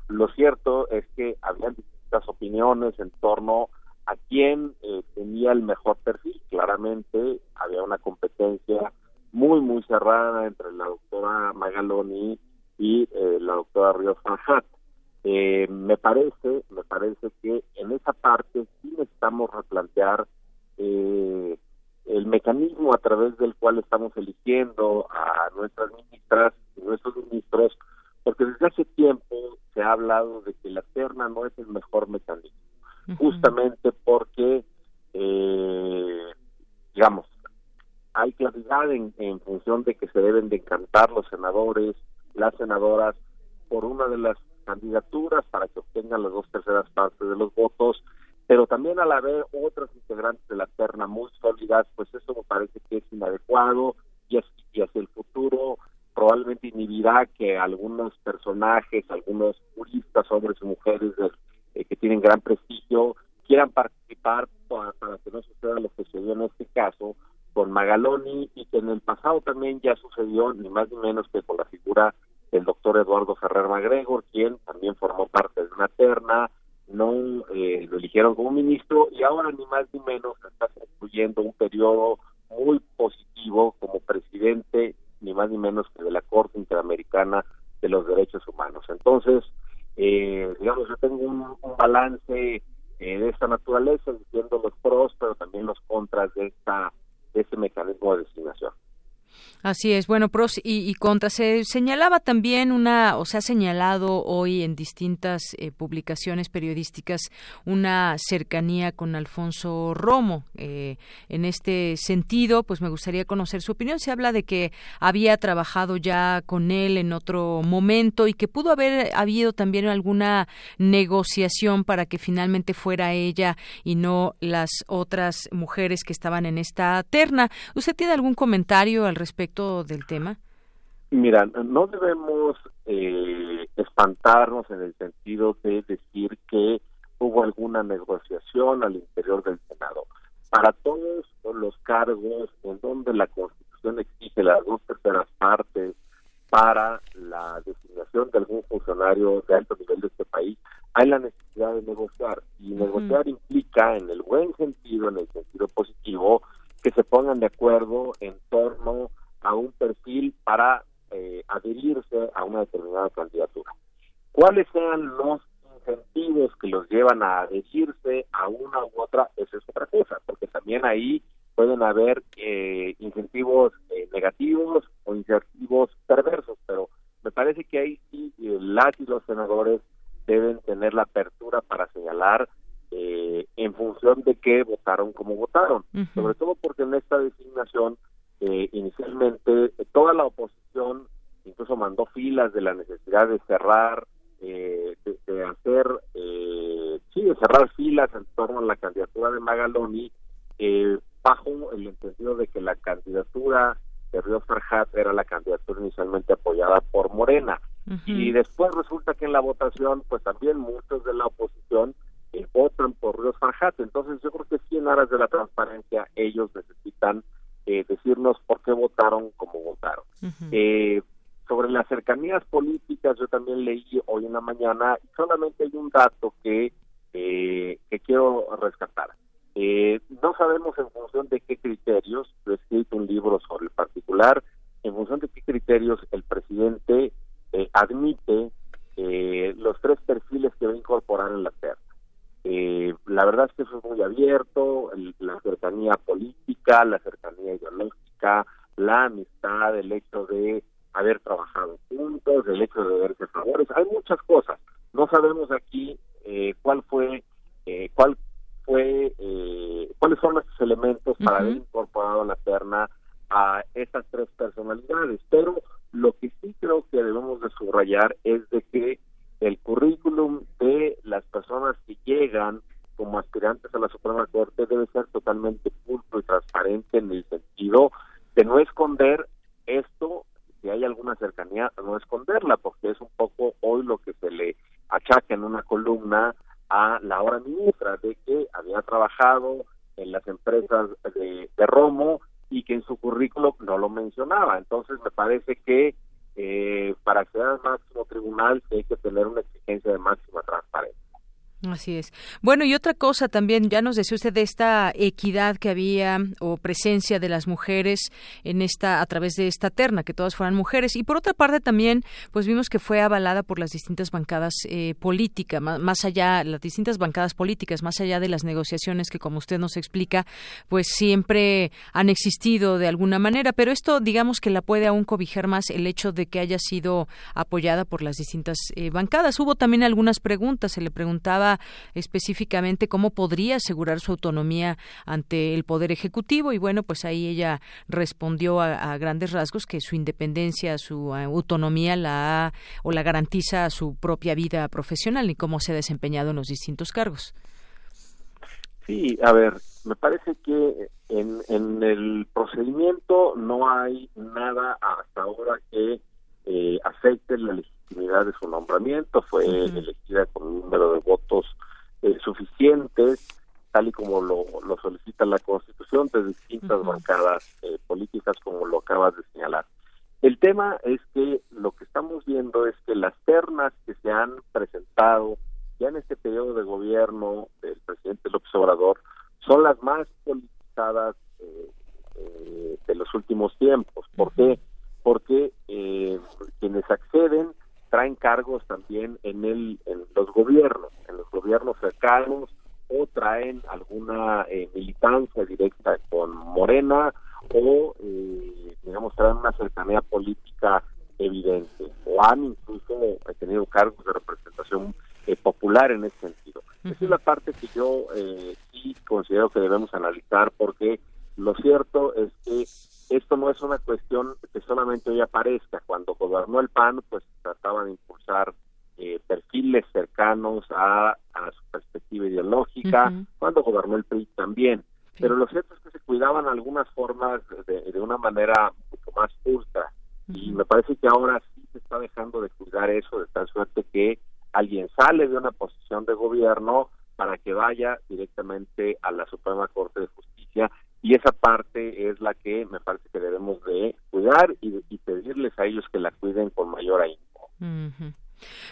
lo cierto es que habían distintas opiniones en torno a quién eh, tenía el mejor perfil. Claramente había una competencia muy, muy cerrada entre la doctora Magaloni y eh, la doctora Ríos Fanjat. Eh, me parece, me parece que en esa parte sí necesitamos replantear eh, el mecanismo a través del cual estamos eligiendo a nuestras ministras y nuestros ministros, porque desde hace tiempo se ha hablado de que la terna no es el mejor mecanismo, justamente porque, eh, digamos, hay claridad en, en función de que se deben de encantar los senadores, las senadoras, por una de las candidaturas para que obtengan las dos terceras partes de los votos, pero también al haber otras integrantes de la terna muy sólidas, pues eso me parece que es inadecuado y, así, y hacia el futuro probablemente inhibirá que algunos personajes, algunos juristas, hombres y mujeres eh, que tienen gran prestigio, quieran participar para, que no suceda lo que sucedió en este caso con Magaloni y que en el pasado también ya sucedió ni más ni menos que con la figura del doctor Eduardo Ferrer Magregor, quien también formó parte de una terna, no eh, lo eligieron como ministro y ahora ni más ni menos está concluyendo un periodo muy positivo como presidente, ni más ni menos que de la Corte Interamericana de los Derechos Humanos. Entonces, eh, digamos, yo tengo un, balance eh, de esta naturaleza, diciendo los pros, pero también los contras de esta de este mecanismo de designación. Así es, bueno, pros y, y, contras. Se señalaba también una, o se ha señalado hoy en distintas eh, publicaciones periodísticas una cercanía con Alfonso Romo. Eh, en este sentido, pues me gustaría conocer su opinión. Se habla de que había trabajado ya con él en otro momento y que pudo haber habido también alguna negociación para que finalmente fuera ella y no las otras mujeres que estaban en esta terna. ¿Usted tiene algún comentario al respecto? Del tema? Mira, no debemos eh, espantarnos en el sentido de decir que hubo alguna negociación al interior del Senado. Para todos los cargos en donde la Constitución exige las dos terceras partes para la designación de algún funcionario de alto nivel de este país, hay la necesidad de negociar. Y negociar implica, en el buen sentido, en el sentido positivo, que se pongan de acuerdo en torno a un perfil para eh, adherirse a una determinada candidatura. ¿Cuáles sean los incentivos que los llevan a adherirse a una u otra? Esa es otra cosa, porque también ahí pueden haber eh, incentivos eh, negativos o incentivos perversos, pero me parece que ahí sí las y los senadores deben tener la apertura para señalar en función de qué votaron como votaron, sobre todo porque en esta designación eh, inicialmente toda la oposición incluso mandó filas de la necesidad de cerrar, eh, de, hacer, eh, sí, de cerrar filas en torno a la candidatura de Magaloni, eh, bajo el entendido de que la candidatura de Río Farjat era la candidatura inicialmente apoyada por Morena. Y después resulta que en la votación, pues también muchos de la oposición votan por Río Farjat. Entonces yo creo que sí en aras de la transparencia ellos necesitan eh, decirnos por qué votaron como votaron. eh, sobre las cercanías políticas, yo también leí hoy en la mañana, solamente hay un dato que, eh, que quiero rescatar. Eh, no sabemos en función de qué criterios, yo he escrito un libro sobre el particular, en función de qué criterios el presidente eh, admite eh, los tres perfiles que va a incorporar en la terna. La verdad es que eso es muy abierto, la cercanía política, la cercanía ideológica, la amistad, el hecho de haber trabajado juntos, el hecho de verse favores, hay muchas cosas. No sabemos aquí eh, cuál fue, eh, cuál fue, eh, cuáles son los elementos para haber incorporado a la terna a estas tres personalidades, pero lo que sí creo que debemos de subrayar es de que el currículum de las personas que llegan como aspirantes a la Suprema Corte debe ser totalmente y transparente en el sentido de no esconder esto, si hay alguna cercanía, no esconderla, porque es un poco hoy lo que se le achaca en una columna a la hora ministra, de que había trabajado en las empresas de, Romo y que en su currículum no lo mencionaba. Entonces me parece que eh, para acceder al máximo tribunal hay que tener una exigencia de transparencia. Así es. Bueno, y otra cosa también, ya nos decía usted de esta equidad que había o presencia de las mujeres en esta a través de esta terna, que todas fueran mujeres. Y por otra parte también, pues vimos que fue avalada por las distintas bancadas eh, políticas, más, más, allá, las distintas bancadas políticas, más allá de las negociaciones que, como usted nos explica, pues siempre han existido de alguna manera. Pero esto, digamos que la puede aún cobijar más el hecho de que haya sido apoyada por las distintas eh, bancadas. Hubo también algunas preguntas, se le preguntaba específicamente cómo podría asegurar su autonomía ante el Poder Ejecutivo y bueno, pues ahí ella respondió a, grandes rasgos que su independencia, su eh, autonomía la o la garantiza su propia vida profesional y cómo se ha desempeñado en los distintos cargos. Sí, a ver, me parece que en, en el procedimiento no hay nada hasta ahora que eh, afecte la legitimidad de su nombramiento. Fue elegida con un número de votos eh, suficientes, tal y como lo, lo, solicita la Constitución, de distintas bancadas eh, políticas, como lo acabas de señalar. El tema es que lo que estamos viendo es que las ternas que se han presentado ya en este periodo de gobierno del presidente López Obrador son las más politizadas eh, de los últimos tiempos. ¿Por qué? Porque quienes acceden traen cargos también en el en los gobiernos, en los gobiernos cercanos o traen alguna eh, militancia directa con Morena o eh, digamos traen una cercanía política evidente o han incluso tenido cargos de representación eh, popular en ese sentido. Esa es la parte que yo sí considero que debemos analizar porque lo cierto es que esto no es una cuestión que solamente hoy aparezca. Cuando gobernó el PAN, pues trataba de impulsar eh, perfiles cercanos a, su perspectiva ideológica. Cuando gobernó el PRI también. Pero lo cierto es que se cuidaban algunas formas de, una manera mucho más justa. Y me parece que ahora sí se está dejando de cuidar eso, de tal suerte que alguien sale de una posición de gobierno para que vaya directamente a la Suprema Corte de Justicia y esa parte es la que me parece que debemos de cuidar y, pedirles a ellos que la cuiden con mayor ahínco. Mm-hmm.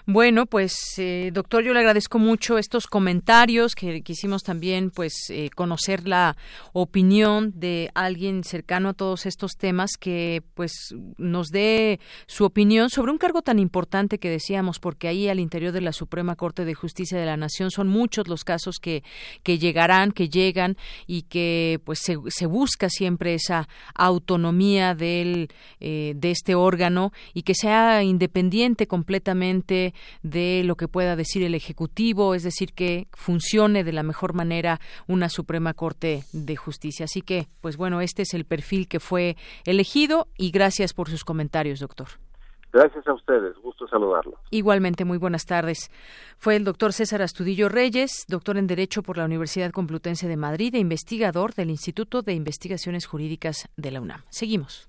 Bueno, pues eh, doctor, yo le agradezco mucho estos comentarios que quisimos también pues eh, conocer la opinión de alguien cercano a todos estos temas que pues nos dé su opinión sobre un cargo tan importante que decíamos porque ahí al interior de la Suprema Corte de Justicia de la Nación son muchos los casos que que llegarán, que llegan y que pues se, busca siempre esa autonomía del eh, de este órgano y que sea independiente completamente de lo que pueda decir el Ejecutivo, es decir, que funcione de la mejor manera una Suprema Corte de Justicia. Así que, pues bueno, este es el perfil que fue elegido y gracias por sus comentarios, doctor. Gracias a ustedes, gusto saludarlos. Igualmente, muy buenas tardes. Fue el doctor César Astudillo Reyes, doctor en Derecho por la Universidad Complutense de Madrid e investigador del Instituto de Investigaciones Jurídicas de la UNAM. Seguimos.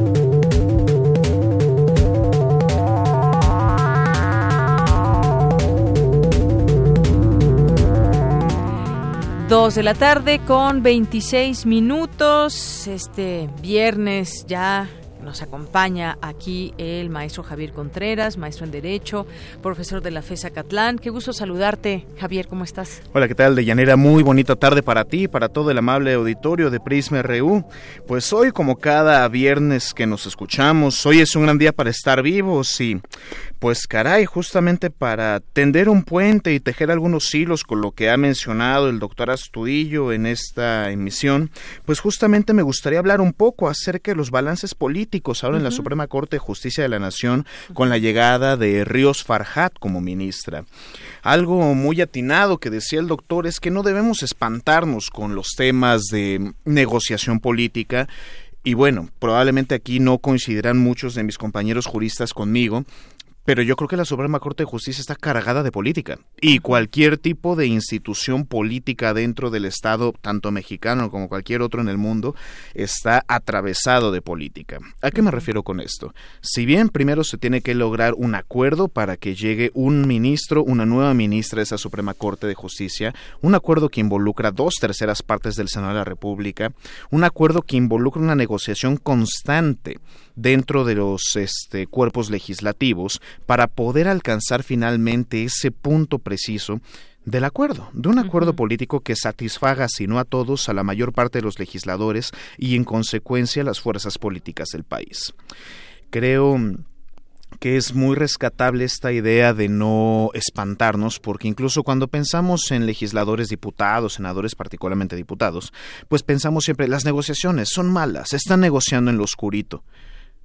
Dos de la tarde con 26 minutos. Este viernes ya nos acompaña aquí el maestro Javier Contreras, maestro en Derecho, profesor de la FESA Catlán. Qué gusto saludarte, Javier, ¿cómo estás? Hola, ¿qué tal? De Llanera, muy bonita tarde para ti, para todo el amable auditorio de Prisma RU. Pues hoy, como cada viernes que nos escuchamos, hoy es un gran día para estar vivos y pues caray, justamente para tender un puente y tejer algunos hilos con lo que ha mencionado el doctor Astudillo en esta emisión, pues justamente me gustaría hablar un poco acerca de los balances políticos ahora en la Suprema Corte de Justicia de la Nación con la llegada de Ríos Farhat como ministra. Algo muy atinado que decía el doctor es que no debemos espantarnos con los temas de negociación política y bueno, probablemente aquí no coincidirán muchos de mis compañeros juristas conmigo, pero yo creo que la Suprema Corte de Justicia está cargada de política y cualquier tipo de institución política dentro del Estado, tanto mexicano como cualquier otro en el mundo, está atravesado de política. ¿A qué me refiero con esto? Si bien primero se tiene que lograr un acuerdo para que llegue un ministro, una nueva ministra de esa Suprema Corte de Justicia, un acuerdo que involucra dos terceras partes del Senado de la República, un acuerdo que involucra una negociación constante dentro de los este, cuerpos legislativos para poder alcanzar finalmente ese punto preciso del acuerdo, de un acuerdo político que satisfaga, si no a todos, a la mayor parte de los legisladores y en consecuencia a las fuerzas políticas del país. Creo que es muy rescatable esta idea de no espantarnos, porque incluso cuando pensamos en legisladores, diputados, senadores, particularmente diputados, pues pensamos siempre, las negociaciones son malas, están negociando en lo oscurito.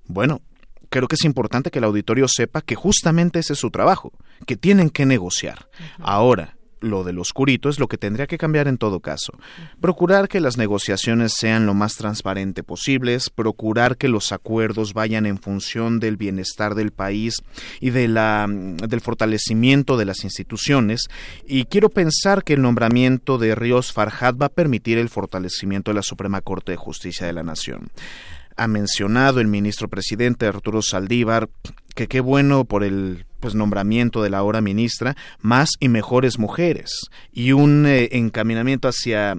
Bueno, creo que es importante que el auditorio sepa que justamente ese es su trabajo, que tienen que negociar. Ahora, lo del oscurito es lo que tendría que cambiar en todo caso. Procurar que las negociaciones sean lo más transparente posibles, procurar que los acuerdos vayan en función del bienestar del país y de la, del fortalecimiento de las instituciones. Y quiero pensar que el nombramiento de Ríos Farhat va a permitir el fortalecimiento de la Suprema Corte de Justicia de la Nación ha mencionado el ministro presidente Arturo Saldívar que qué bueno por el pues nombramiento de la ahora ministra, más y mejores mujeres y un eh, encaminamiento hacia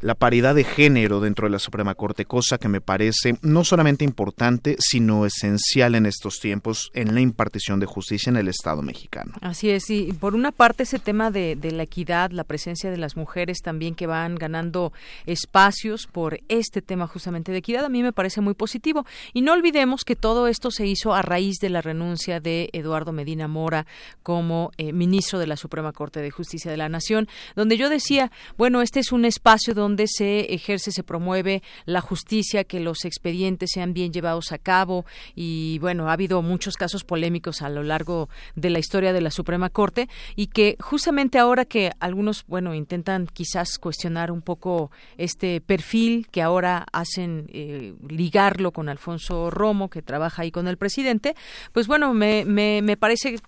la paridad de género dentro de la Suprema Corte, cosa que me parece no solamente importante, sino esencial en estos tiempos en la impartición de justicia en el Estado mexicano. Así es, y por una parte ese tema de, de la equidad, la presencia de las mujeres también que van ganando espacios por este tema justamente de equidad, a mí me parece muy positivo. Y no olvidemos que todo esto se hizo a raíz de la renuncia de Eduardo Medina Mora como eh, ministro de la Suprema Corte de Justicia de la Nación, donde yo decía, bueno, este es un espacio donde se ejerce, se promueve la justicia, que los expedientes sean bien llevados a cabo. Y bueno, ha habido muchos casos polémicos a lo largo de la historia de la Suprema Corte y que justamente ahora que algunos, bueno, intentan quizás cuestionar un poco este perfil que ahora hacen eh, ligarlo con Alfonso Romo, que trabaja ahí con el presidente, pues bueno, me, me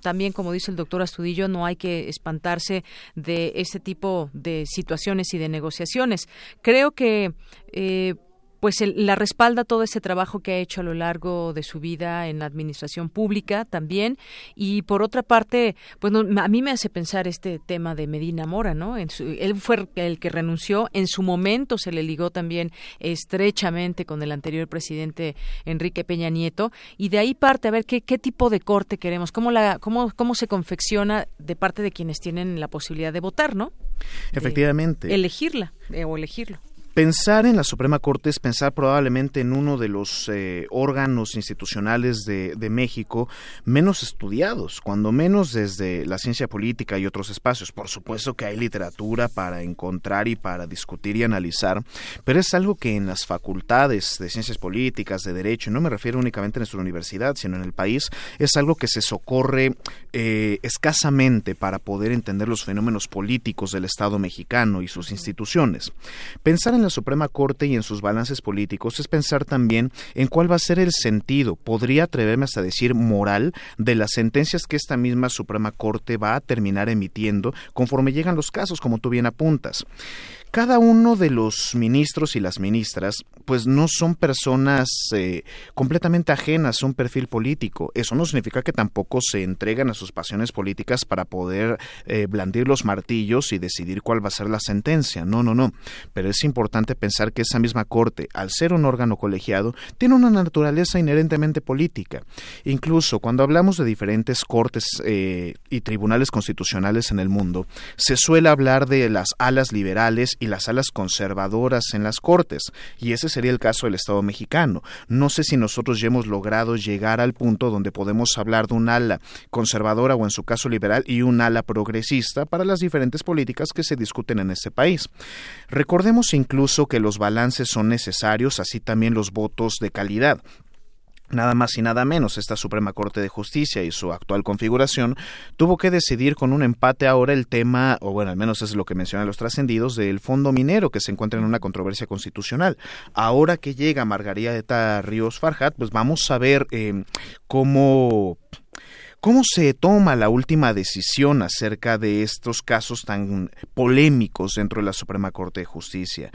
también, como dice el doctor Astudillo, no hay que espantarse de este tipo de situaciones y de negociaciones. Creo que eh, pues la respalda todo ese trabajo que ha hecho a lo largo de su vida en la administración pública también. Y por otra parte pues a mí me hace pensar este tema de Medina Mora no él fue el que renunció. En su momento se le ligó también estrechamente con el anterior presidente Enrique Peña Nieto. Y de ahí parte a ver qué, qué tipo de corte queremos cómo la cómo cómo se confecciona de parte de quienes tienen la posibilidad de votar no efectivamente. Elegirla eh, o elegirlo Pensar en la Suprema Corte es pensar probablemente en uno de los eh, órganos institucionales de, México menos estudiados, cuando menos desde la ciencia política y otros espacios. Por supuesto que hay literatura para encontrar y para discutir y analizar, pero es algo que en las facultades de ciencias políticas, de derecho, no me refiero únicamente en nuestra universidad, sino en el país, es algo que se socorre eh, escasamente para poder entender los fenómenos políticos del Estado mexicano y sus instituciones. Pensar en la Suprema Corte y en sus balances políticos es pensar también en cuál va a ser el sentido, podría atreverme hasta decir moral, de las sentencias que esta misma Suprema Corte va a terminar emitiendo conforme llegan los casos, como tú bien apuntas cada uno de los ministros y las ministras pues no son personas eh, completamente ajenas a un perfil político. Eso no significa que tampoco se entregan a sus pasiones políticas para poder eh, blandir los martillos y decidir cuál va a ser la sentencia. No, no, no. Pero es importante pensar que esa misma Corte, al ser un órgano colegiado, tiene una naturaleza inherentemente política. Incluso cuando hablamos de diferentes cortes eh, y tribunales constitucionales en el mundo, se suele hablar de las alas liberales y las alas conservadoras en las Cortes, y ese sería el caso del Estado mexicano. No sé si nosotros ya hemos logrado llegar al punto donde podemos hablar de un ala conservadora o en su caso liberal y un ala progresista para las diferentes políticas que se discuten en este país. Recordemos incluso que los balances son necesarios, así también los votos de calidad nada más y nada menos esta Suprema Corte de Justicia y su actual configuración tuvo que decidir con un empate ahora el tema, o bueno, al menos es lo que mencionan los trascendidos, del fondo minero que se encuentra en una controversia constitucional. Ahora que llega Margarita Ríos Farjat, pues vamos a ver eh, cómo ¿Cómo se toma la última decisión acerca de estos casos tan polémicos dentro de la Suprema Corte de Justicia?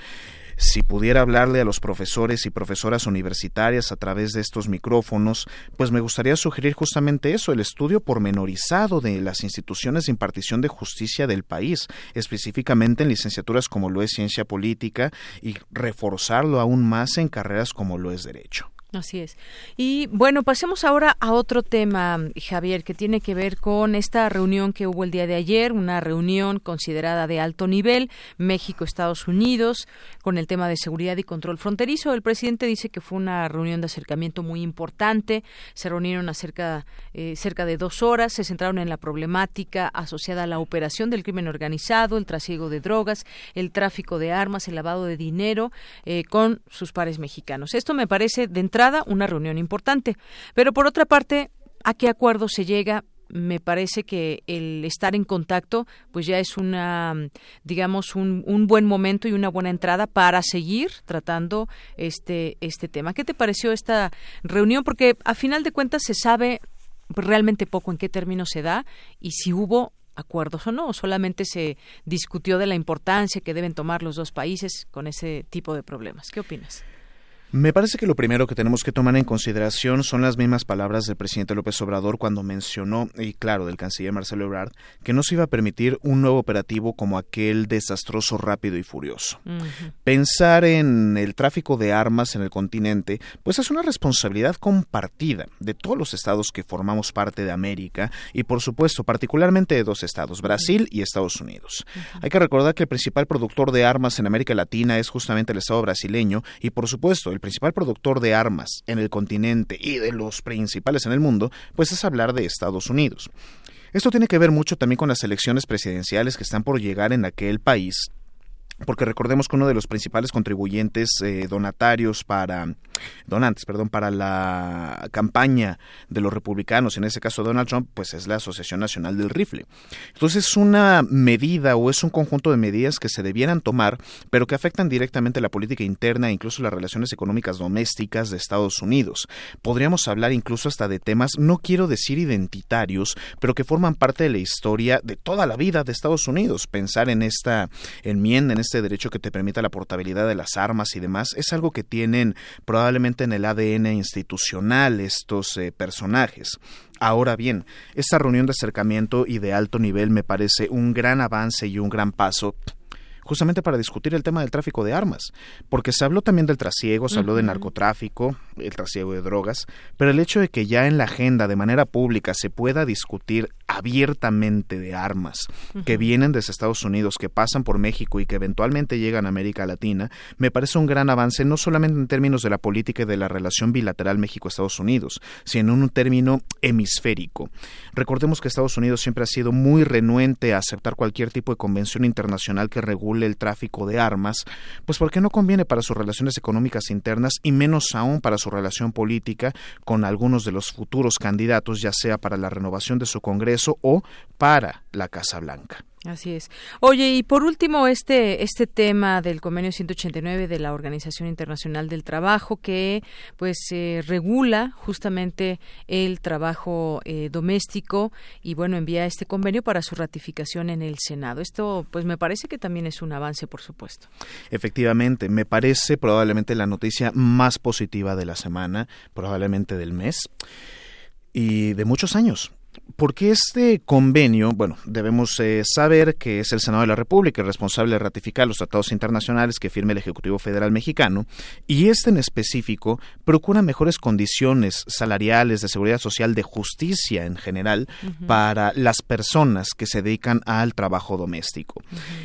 Si pudiera hablarle a los profesores y profesoras universitarias a través de estos micrófonos, pues me gustaría sugerir justamente eso, el estudio pormenorizado de las instituciones de impartición de justicia del país, específicamente en licenciaturas como lo es ciencia política y reforzarlo aún más en carreras como lo es derecho. Así es. Y bueno, pasemos ahora a otro tema, Javier, que tiene que ver con esta reunión que hubo el día de ayer, una reunión considerada de alto nivel, México-Estados Unidos, con el tema de seguridad y control fronterizo. El presidente dice que fue una reunión de acercamiento muy importante. Se reunieron eh, cerca de dos horas, se centraron en la problemática asociada a la operación del crimen organizado, el trasiego de drogas, el tráfico de armas, el lavado de dinero eh, con sus pares mexicanos. Esto me parece de entrada una reunión importante. Pero por otra parte, ¿a qué acuerdo se llega? Me parece que el estar en contacto pues ya es una digamos un, un, buen momento y una buena entrada para seguir tratando este este tema qué te pareció esta reunión porque a final de cuentas se sabe realmente poco en qué términos se da y si hubo acuerdos o no, o solamente se discutió de la importancia que deben tomar los dos países con ese tipo de problemas. ¿Qué opinas? Me parece que lo primero que tenemos que tomar en consideración son las mismas palabras del presidente López Obrador cuando mencionó, y claro, del canciller Marcelo Ebrard, que no se iba a permitir un nuevo operativo como aquel desastroso, rápido y furioso. Pensar en el tráfico de armas en el continente, pues es una responsabilidad compartida de todos los estados que formamos parte de América y, por supuesto, particularmente de dos estados, Brasil y Estados Unidos. Hay que recordar que el principal productor de armas en América Latina es justamente el estado brasileño y, por supuesto, el principal productor de armas en el continente y de los principales en el mundo, pues es hablar de Estados Unidos. Esto tiene que ver mucho también con las elecciones presidenciales que están por llegar en aquel país porque recordemos que uno de los principales contribuyentes eh, donatarios para donantes, perdón, para la campaña de los republicanos, en ese caso Donald Trump, pues es la Asociación Nacional del Rifle. Entonces es una medida o es un conjunto de medidas que se debieran tomar, pero que afectan directamente la política interna e incluso las relaciones económicas domésticas de Estados Unidos. Podríamos hablar incluso hasta de temas, no quiero decir identitarios, pero que forman parte de la historia de toda la vida de Estados Unidos. Pensar en esta enmienda, en este derecho que te permita la portabilidad de las armas y demás, es algo que tienen probablemente en el ADN institucional estos eh, personajes. Ahora bien, esta reunión de acercamiento y de alto nivel me parece un gran avance y un gran paso justamente para discutir el tema del tráfico de armas, porque se habló también del trasiego, se habló de narcotráfico, el trasiego de drogas, pero el hecho de que ya en la agenda de manera pública se pueda discutir abiertamente de armas que vienen desde Estados Unidos, que pasan por México y que eventualmente llegan a América Latina, me parece un gran avance no solamente en términos de la política y de la relación bilateral México-Estados Unidos, sino en un término hemisférico. Recordemos que Estados Unidos siempre ha sido muy renuente a aceptar cualquier tipo de convención internacional que regule el tráfico de armas, pues porque no conviene para sus relaciones económicas internas y menos aún para su relación política con algunos de los futuros candidatos, ya sea para la renovación de su Congreso o para la Casa Blanca. Así es. Oye, y por último, este, este tema del convenio 189 de la Organización Internacional del Trabajo, que pues eh, regula justamente el trabajo eh, doméstico y bueno, envía este convenio para su ratificación en el Senado. Esto pues me parece que también es un avance, por supuesto. Efectivamente, me parece probablemente la noticia más positiva de la semana, probablemente del mes y de muchos años porque este convenio, bueno, debemos eh, saber que es el Senado de la República el responsable de ratificar los tratados internacionales que firme el Ejecutivo Federal mexicano, y este en específico procura mejores condiciones salariales, de seguridad social, de justicia en general para las personas que se dedican al trabajo doméstico.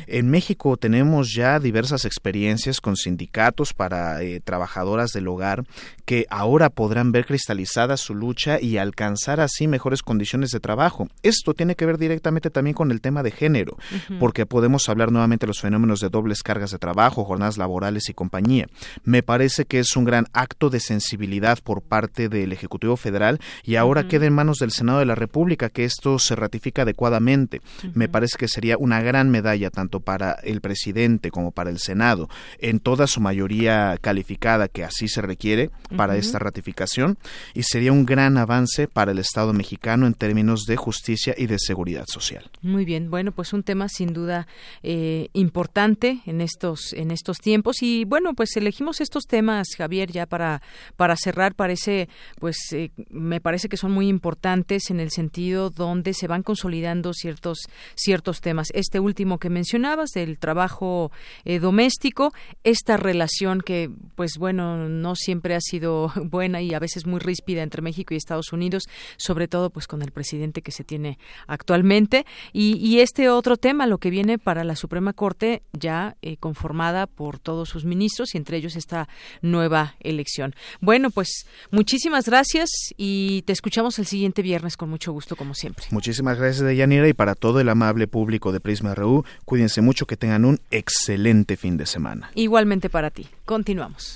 En México tenemos ya diversas experiencias con sindicatos para eh, trabajadoras del hogar que ahora podrán ver cristalizada su lucha y alcanzar así mejores condiciones de trabajo. Esto tiene que ver directamente también con el tema de género, porque podemos hablar nuevamente de los fenómenos de dobles cargas de trabajo, jornadas laborales y compañía. Me parece que es un gran acto de sensibilidad por parte del Ejecutivo Federal y ahora queda en manos del Senado de la República que esto se ratifica adecuadamente. Me parece que sería una gran medalla tanto para el presidente como para el Senado, en toda su mayoría calificada que así se requiere para esta ratificación y sería un gran avance para el Estado mexicano en términos de justicia y de seguridad social. Muy bien, bueno, pues un tema sin duda eh, importante en estos en estos tiempos y bueno, pues elegimos estos temas, Javier, ya para para cerrar. Parece, pues, eh, me parece que son muy importantes en el sentido donde se van consolidando ciertos ciertos temas. Este último que mencionabas del trabajo eh, doméstico, esta relación que, pues, bueno, no siempre ha sido <laughs> buena y a veces muy ríspida entre México y Estados Unidos, sobre todo, pues, con el presidente que se tiene actualmente y, y este otro tema, lo que viene para la Suprema Corte ya eh, conformada por todos sus ministros y entre ellos esta nueva elección. Bueno, pues muchísimas gracias y te escuchamos el siguiente viernes con mucho gusto como siempre. Muchísimas gracias Deyanira y para todo el amable público de Prisma RU, cuídense mucho que tengan un excelente fin de semana. Igualmente para ti. Continuamos.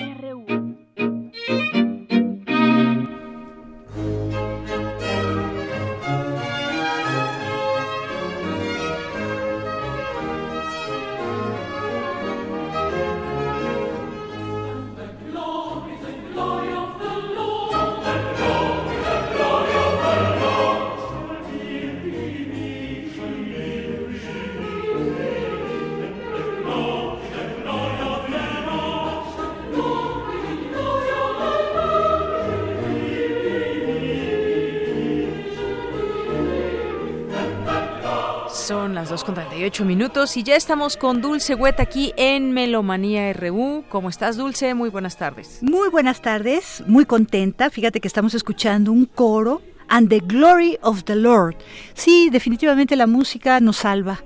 Son las 2 con 38 minutos y ya estamos con Dulce Wet aquí en Melomanía RU. ¿Cómo estás, Dulce? Muy buenas tardes. Muy buenas tardes, muy contenta. Fíjate que estamos escuchando un coro, And the Glory of the Lord. Sí, definitivamente la música nos salva.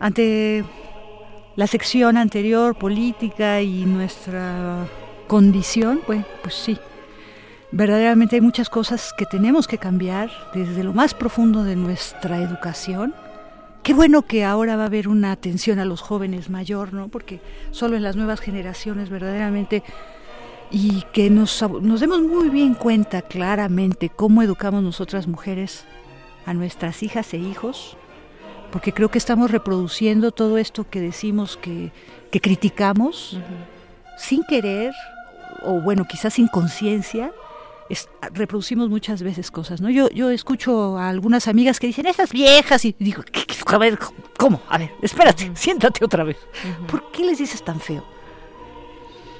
Ante la sección anterior, política y nuestra condición, pues, pues sí, verdaderamente hay muchas cosas que tenemos que cambiar desde lo más profundo de nuestra educación. Qué bueno que ahora va a haber una atención a los jóvenes mayor, ¿no? Porque solo en las nuevas generaciones verdaderamente y que nos, nos demos muy bien cuenta claramente cómo educamos nosotras mujeres a nuestras hijas e hijos, porque creo que estamos reproduciendo todo esto que decimos que, que criticamos sin querer, o bueno, quizás sin conciencia, es- reproducimos muchas veces cosas, ¿no? Yo, yo escucho a algunas amigas que dicen, esas viejas, y digo, ¿qué- qué- a ver, ¿cómo? A ver, espérate, siéntate otra vez. ¿Por qué les dices tan feo?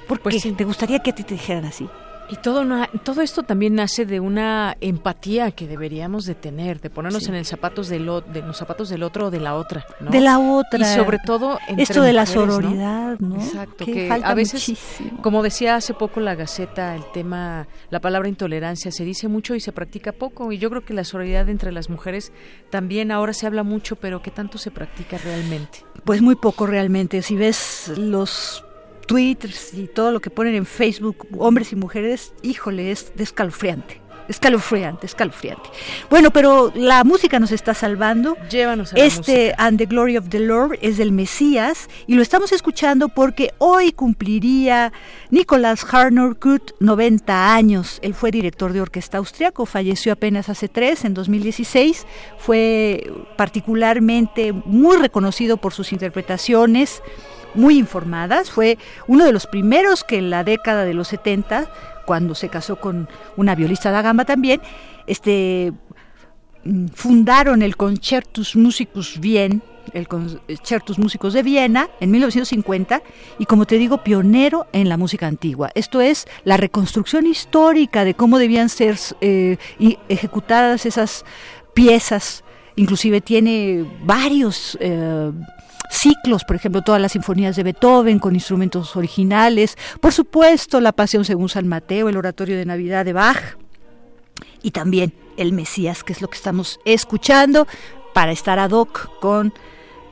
¿Por qué? ¿Te gustaría que a ti te dijeran así? Y todo, na- todo esto también nace de una empatía que deberíamos de tener, de ponernos Sí. en el zapatos del de los zapatos del otro o de la otra, ¿no? De la otra. Y sobre todo entre Esto de la sororidad, ¿no? Exacto, Que que, falta a veces, muchísimo. como decía hace poco la Gaceta, el tema, la palabra intolerancia se dice mucho y se practica poco. Y yo creo que la sororidad entre las mujeres también ahora se habla mucho, pero ¿qué tanto se practica realmente? Pues muy poco realmente. Si ves los tweets y todo lo que ponen en Facebook, hombres y mujeres, híjole, es escalofriante. Escalofriante, escalofriante. Bueno, pero la música nos está salvando. Llévanos a la Este And the Glory of the Lord es del Mesías y lo estamos escuchando porque hoy cumpliría Nicolás Harnoncourt 90 años. Él fue director de orquesta austriaco, falleció apenas hace tres, en 2016. Fue particularmente muy reconocido por sus interpretaciones muy informadas. Fue uno de los primeros que en la década de los 70, cuando se casó con una violista da gamba también, este mm, fundaron el Concertus Musicus Wien, el Concertus Músicos de Viena en 1950 y como te digo pionero en la música antigua. Esto es la reconstrucción histórica de cómo debían ser eh, ejecutadas esas piezas. Inclusive tiene varios eh, ciclos, por ejemplo, todas las sinfonías de Beethoven con instrumentos originales, por supuesto, la Pasión según San Mateo, el Oratorio de Navidad de Bach y también el Mesías, que es lo que estamos escuchando para estar ad hoc con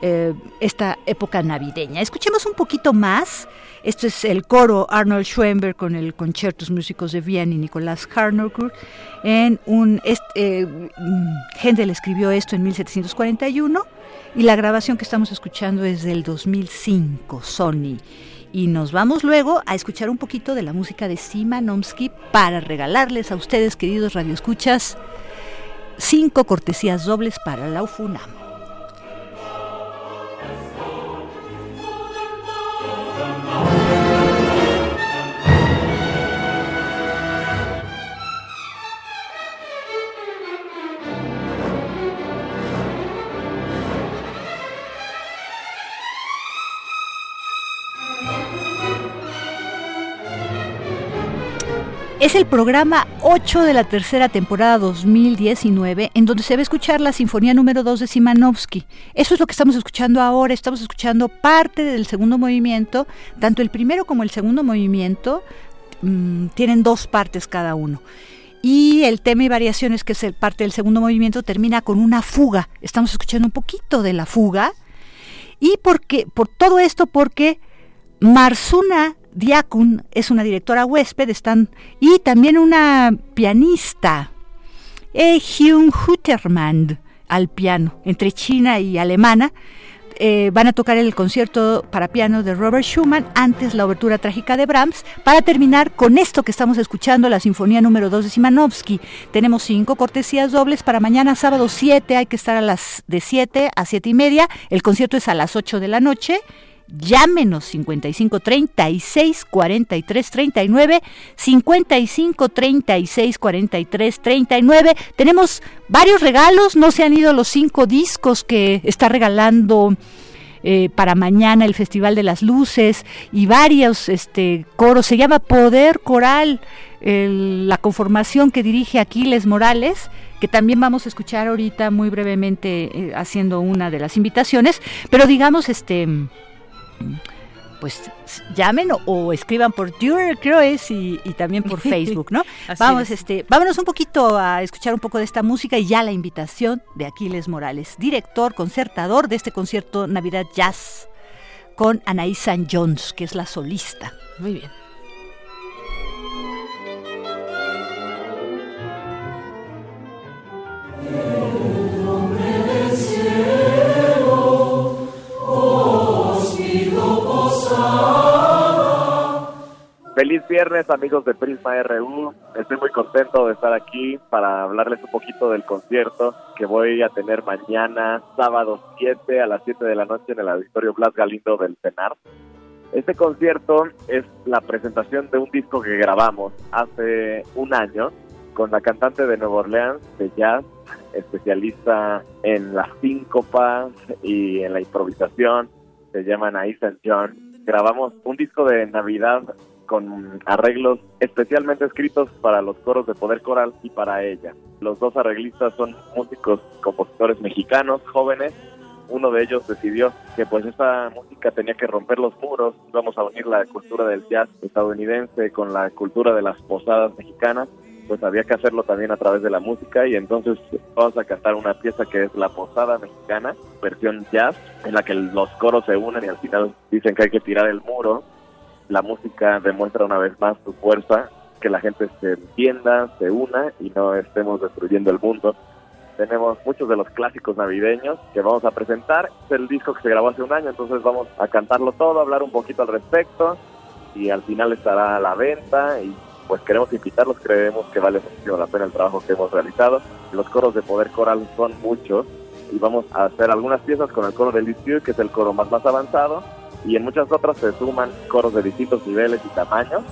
eh, esta época navideña. Escuchemos un poquito más. Esto es el coro Arnold Schoenberg con el Concertos Músicos de Viena y Nicolás Harnoncourt. En un, eh, Händel escribió esto en 1741 y la grabación que estamos escuchando es del 2005, Sony. Y nos vamos luego a escuchar un poquito de la música de Simanovsky para regalarles a ustedes, queridos radioescuchas, cinco cortesías dobles para la UFUNAM. Es el programa 8 de la tercera temporada 2019 en donde se va a escuchar la Sinfonía número 2 de Simanovsky. Eso es lo que estamos escuchando ahora. Estamos escuchando parte del segundo movimiento. Tanto el primero como el segundo movimiento mm, tienen dos partes cada uno. Y el tema y variaciones, que es el parte del segundo movimiento, termina con una fuga. Estamos escuchando un poquito de la fuga. Y porque, por todo esto, porque Marsuna Diakun es una directora huésped, están, y también una pianista, eh, Hyun Hutterman, al piano, entre china y alemana. Eh, van a tocar el concierto para piano de Robert Schumann, antes la obertura trágica de Brahms, para terminar con esto que estamos escuchando, la Sinfonía número 2 de Simanovsky. Tenemos cinco cortesías dobles para mañana sábado 7, hay que estar a las de 7 a 7 y media, el concierto es a las 8 de la noche Llámenos 55 36 43 39, 55 36 43 39. Tenemos varios regalos, no se han ido los cinco discos que está regalando eh, para mañana el Festival de las Luces y varios este, coros. Se llama Poder Coral, la conformación que dirige Aquiles Morales que también vamos a escuchar ahorita muy brevemente eh, haciendo una de las invitaciones, pero digamos este pues llamen o, escriban por Twitter, creo es, y, también por <laughs> Facebook, ¿no? Vamos, este, vámonos un poquito a escuchar un poco de esta música y ya la invitación de Aquiles Morales, director, concertador de este concierto Navidad Jazz con Anaís San Jones, que es la solista. Muy bien. Feliz viernes amigos de Prisma RU, estoy muy contento de estar aquí para hablarles un poquito del concierto que voy a tener mañana, sábado 7 a las 7 de la noche en el Auditorio Blas Galindo del CENAR. Este concierto es la presentación de un disco que grabamos hace un año con la cantante de Nueva Orleans de jazz, especialista en las síncopas y en la improvisación, se llama Anaïs John. Grabamos un disco de Navidad con arreglos especialmente escritos para los coros de Poder Coral y para ella. Los dos arreglistas son músicos, compositores mexicanos, jóvenes. Uno de ellos decidió que pues esta música tenía que romper los muros, íbamos a unir la cultura del jazz estadounidense con la cultura de las posadas mexicanas, pues había que hacerlo también a través de la música y entonces vamos a cantar una pieza que es La Posada Mexicana, versión jazz, en la que los coros se unen y al final dicen que hay que tirar el muro la música demuestra una vez más su fuerza, que la gente se entienda, se una y no estemos destruyendo el mundo. Tenemos muchos de los clásicos navideños que vamos a presentar. Es el disco que se grabó hace un año, entonces vamos a cantarlo todo, hablar un poquito al respecto y al final estará a la venta y pues queremos invitarlos, creemos que vale la pena el trabajo que hemos realizado. Los coros de Poder Coral son muchos y vamos a hacer algunas piezas con el coro del Institute, que es el coro más más avanzado, y en muchas otras se suman coros de distintos niveles y tamaños.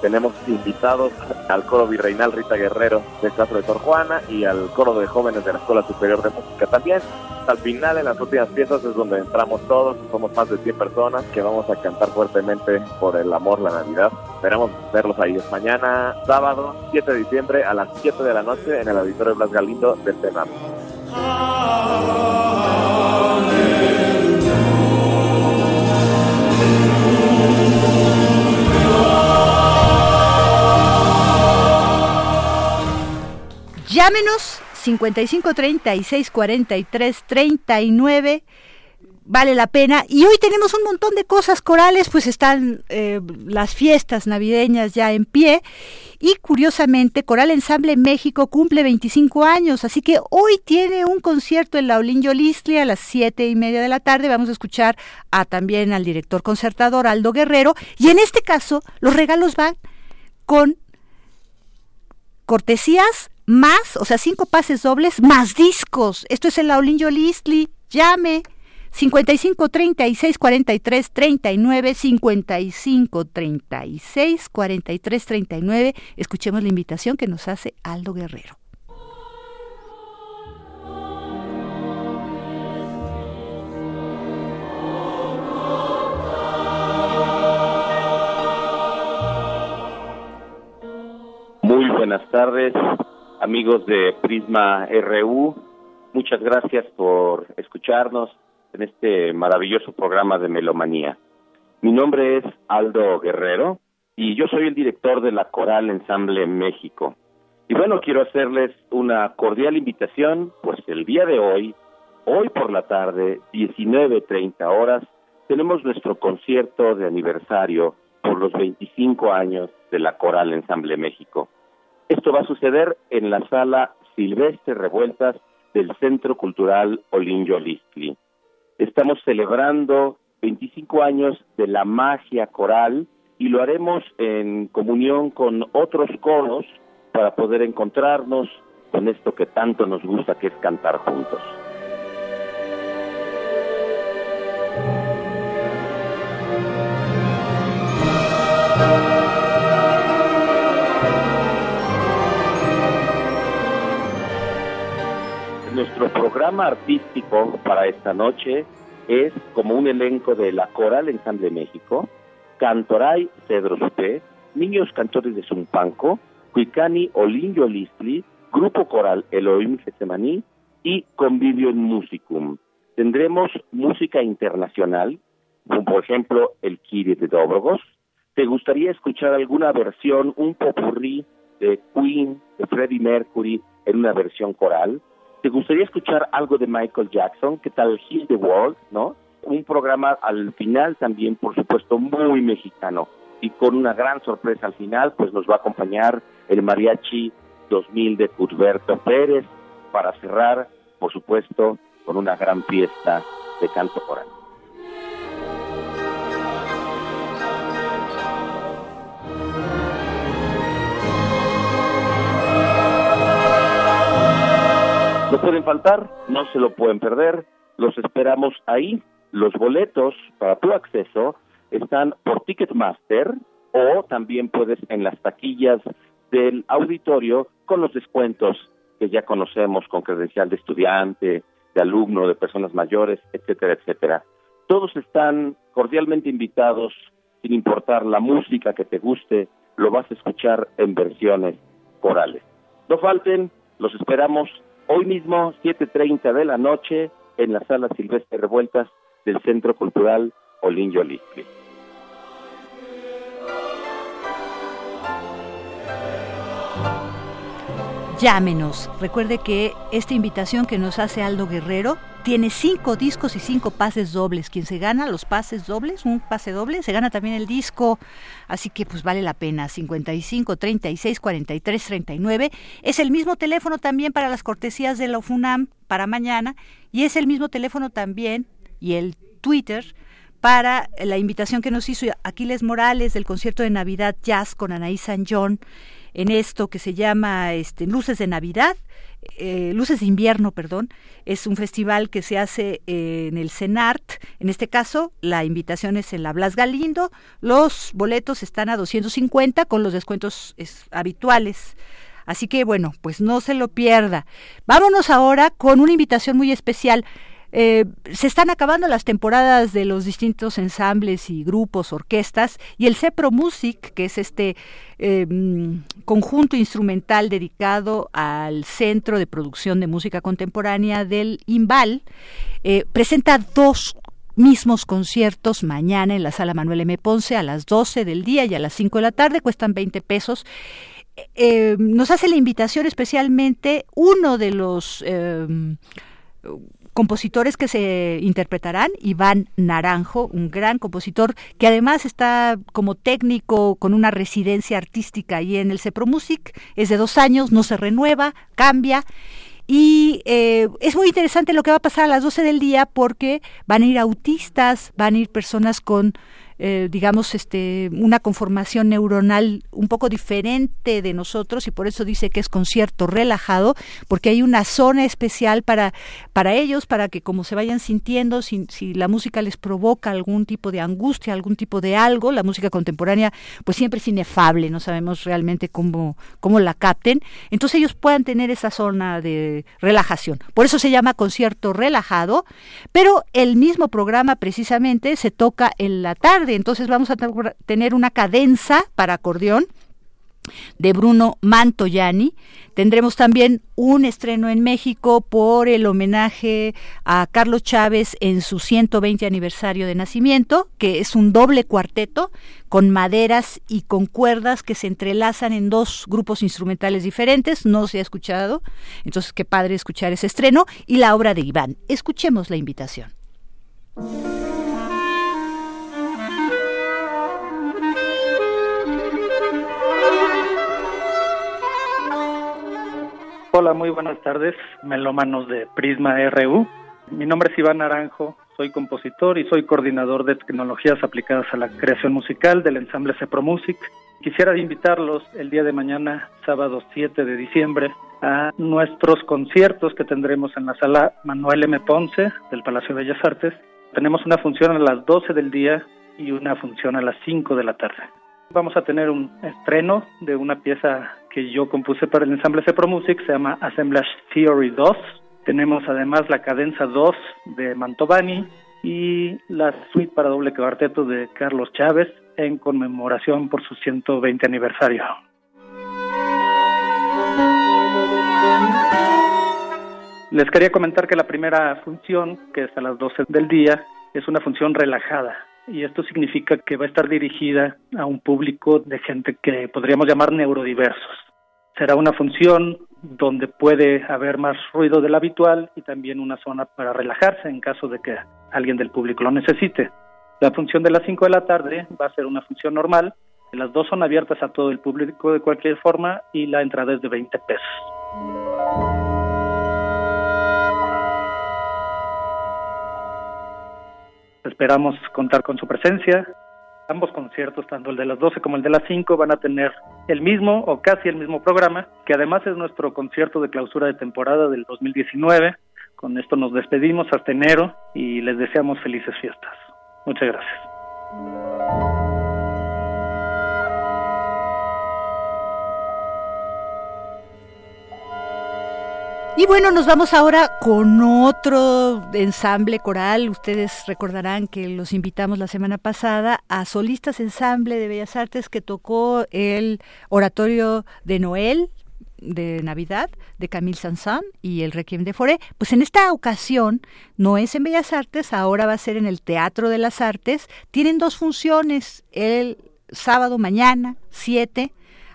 Tenemos invitados al coro virreinal Rita Guerrero de Castro de Sor Juana y al coro de jóvenes de la Escuela Superior de Música también. Al final, en las últimas piezas, es donde entramos todos, somos más de 100 personas que vamos a cantar fuertemente por el amor, la Navidad. Esperamos verlos ahí. Es mañana, sábado, 7 de diciembre, a las 7 de la noche, en el Auditorio Blas Galindo del Senado. Llámenos 55 36 43 39. vale la pena. Y hoy tenemos un montón de cosas corales, pues están eh, las fiestas navideñas ya en pie. Y curiosamente, Coral Ensamble México cumple 25 años, así que hoy tiene un concierto en la Olinjo Listli a las siete y media de la tarde. Vamos a escuchar a, también al director concertador Aldo Guerrero. Y en este caso, los regalos van con cortesías más, o sea, cinco pases dobles más discos. Esto es en la Olinjo Listli. Llame 55 36 43 39 55 36 43 39. Escuchemos la invitación que nos hace Aldo Guerrero. Muy buenas tardes, amigos de Prisma RU. Muchas gracias por escucharnos en este maravilloso programa de Melomanía. Mi nombre es Aldo Guerrero y yo soy el director de la Coral Ensamble México. Y bueno, quiero hacerles una cordial invitación, pues el día de hoy, hoy por la tarde, 19.30 horas, tenemos nuestro concierto de aniversario por los 25 años de la Coral Ensamble México. Esto va a suceder en la sala Silvestre Revueltas del Centro Cultural Olinjo Listli. Estamos celebrando 25 años de la magia coral y lo haremos en comunión con otros coros para poder encontrarnos con esto que tanto nos gusta que es cantar juntos. Nuestro programa artístico para esta noche es como un elenco de la Coral Ensamble México, Cantoray Cedro Supé, Niños Cantores de Zumpanco, Cuicani Olinjo Listli, Grupo Coral Elohim Getsemaní y Convivio Musicum. Tendremos música internacional, como por ejemplo el Kiri de Dobrogos. ¿Te gustaría escuchar alguna versión, un popurrí de Queen, de Freddie Mercury en una versión coral? ¿Te gustaría escuchar algo de Michael Jackson? ¿Qué tal Heal the World, no? Un programa al final también, por supuesto, muy mexicano. Y con una gran sorpresa al final, pues nos va a acompañar el Mariachi 2000 de Cusberto Pérez para cerrar, por supuesto, con una gran fiesta de canto coral. No pueden faltar, no se lo pueden perder, los esperamos ahí. Los boletos para tu acceso están por Ticketmaster o también puedes en las taquillas del auditorio con los descuentos que ya conocemos con credencial de estudiante, de alumno, de personas mayores, etcétera, etcétera. Todos están cordialmente invitados, sin importar la música que te guste, lo vas a escuchar en versiones corales. No falten, los esperamos hoy mismo, 7.30 de la noche, en la sala Silvestre Revueltas del Centro Cultural Olin Yolistli. Llámenos. Recuerde que esta invitación que nos hace Aldo Guerrero tiene cinco discos y cinco pases dobles. Quien se gana los pases dobles, un pase doble, se gana también el disco. Así que pues vale la pena. 55 36 43 39. Es el mismo teléfono también para las cortesías de la UFUNAM para mañana. Y es el mismo teléfono también y el Twitter para la invitación que nos hizo Aquiles Morales del concierto de Navidad Jazz con Anaí San John en esto que se llama este, Luces de Navidad, eh, Luces de Invierno, perdón. Es un festival que se hace eh, en el CENART. En este caso, la invitación es en la Blas Galindo. Los boletos están a 250 con los descuentos habituales. Así que bueno, pues no se lo pierda. Vámonos ahora con una invitación muy especial. Eh, se están acabando las temporadas de los distintos ensambles y grupos, orquestas, y el CEPRO Music, que es este em, conjunto instrumental dedicado al Centro de Producción de Música Contemporánea del IMBAL, eh, presenta dos mismos conciertos mañana en la sala Manuel M. Ponce a las 12 del día y a las 5 de la tarde, cuestan 20 pesos. Eh, nos hace la invitación especialmente uno de los compositores que se interpretarán, Iván Naranjo, un gran compositor que además está como técnico con una residencia artística ahí en el Cepromusic, es de dos años, no se renueva, cambia. Y eh, es muy interesante lo que va a pasar a las 12 del día porque van a ir autistas, van a ir personas con eh, digamos, este, una conformación neuronal un poco diferente de nosotros y por eso dice que es concierto relajado, porque hay una zona especial para, para ellos, para que como se vayan sintiendo, si, si la música les provoca algún tipo de angustia, algún tipo de algo, la música contemporánea pues siempre es inefable, no sabemos realmente cómo, cómo la capten, entonces ellos puedan tener esa zona de relajación. Por eso se llama concierto relajado, pero el mismo programa precisamente se toca en la tarde, entonces vamos a tener una cadenza para acordeón de Bruno Mantoyani. Tendremos también un estreno en México por el homenaje a Carlos Chávez en su 120 aniversario de nacimiento, que es un doble cuarteto con maderas y con cuerdas que se entrelazan en dos grupos instrumentales diferentes, no se ha escuchado, entonces qué padre escuchar ese estreno, y la obra de Iván. Escuchemos la invitación. Hola, muy buenas tardes, melómanos de Prisma RU. Mi nombre es Iván Naranjo, soy compositor y soy coordinador de tecnologías aplicadas a la creación musical del ensamble Cepro Music. Quisiera invitarlos el día de mañana, sábado 7 de diciembre, a nuestros conciertos que tendremos en la sala Manuel M. Ponce del Palacio de Bellas Artes. Tenemos una función a las 12 del día y una función a las 5 de la tarde. Vamos a tener un estreno de una pieza que yo compuse para el ensamble Cepro Music, se llama Assemblage Theory 2. Tenemos además la cadenza 2 de Mantovani y la suite para doble cuarteto de Carlos Chávez en conmemoración por su 120 aniversario. Les quería comentar que la primera función, que es a las 12 del día, es una función relajada y esto significa que va a estar dirigida a un público de gente que podríamos llamar neurodiversos. Será una función donde puede haber más ruido del habitual y también una zona para relajarse en caso de que alguien del público lo necesite. La función de las 5 de la tarde va a ser una función normal. Las dos son abiertas a todo el público de cualquier forma y la entrada es de 20 pesos. Esperamos contar con su presencia. Ambos conciertos, tanto el de las 12 como el de las 5, van a tener el mismo o casi el mismo programa, que además es nuestro concierto de clausura de temporada del 2019. Con esto nos despedimos hasta enero y les deseamos felices fiestas. Muchas gracias. Y bueno, nos vamos ahora con otro ensamble coral. Ustedes recordarán que los invitamos la semana pasada a Solistas Ensamble de Bellas Artes que tocó el oratorio de Noel de Navidad de Camille Sanson y el Requiem de Foré. Pues en esta ocasión no es en Bellas Artes, ahora va a ser en el Teatro de las Artes. Tienen dos funciones, el sábado mañana, 7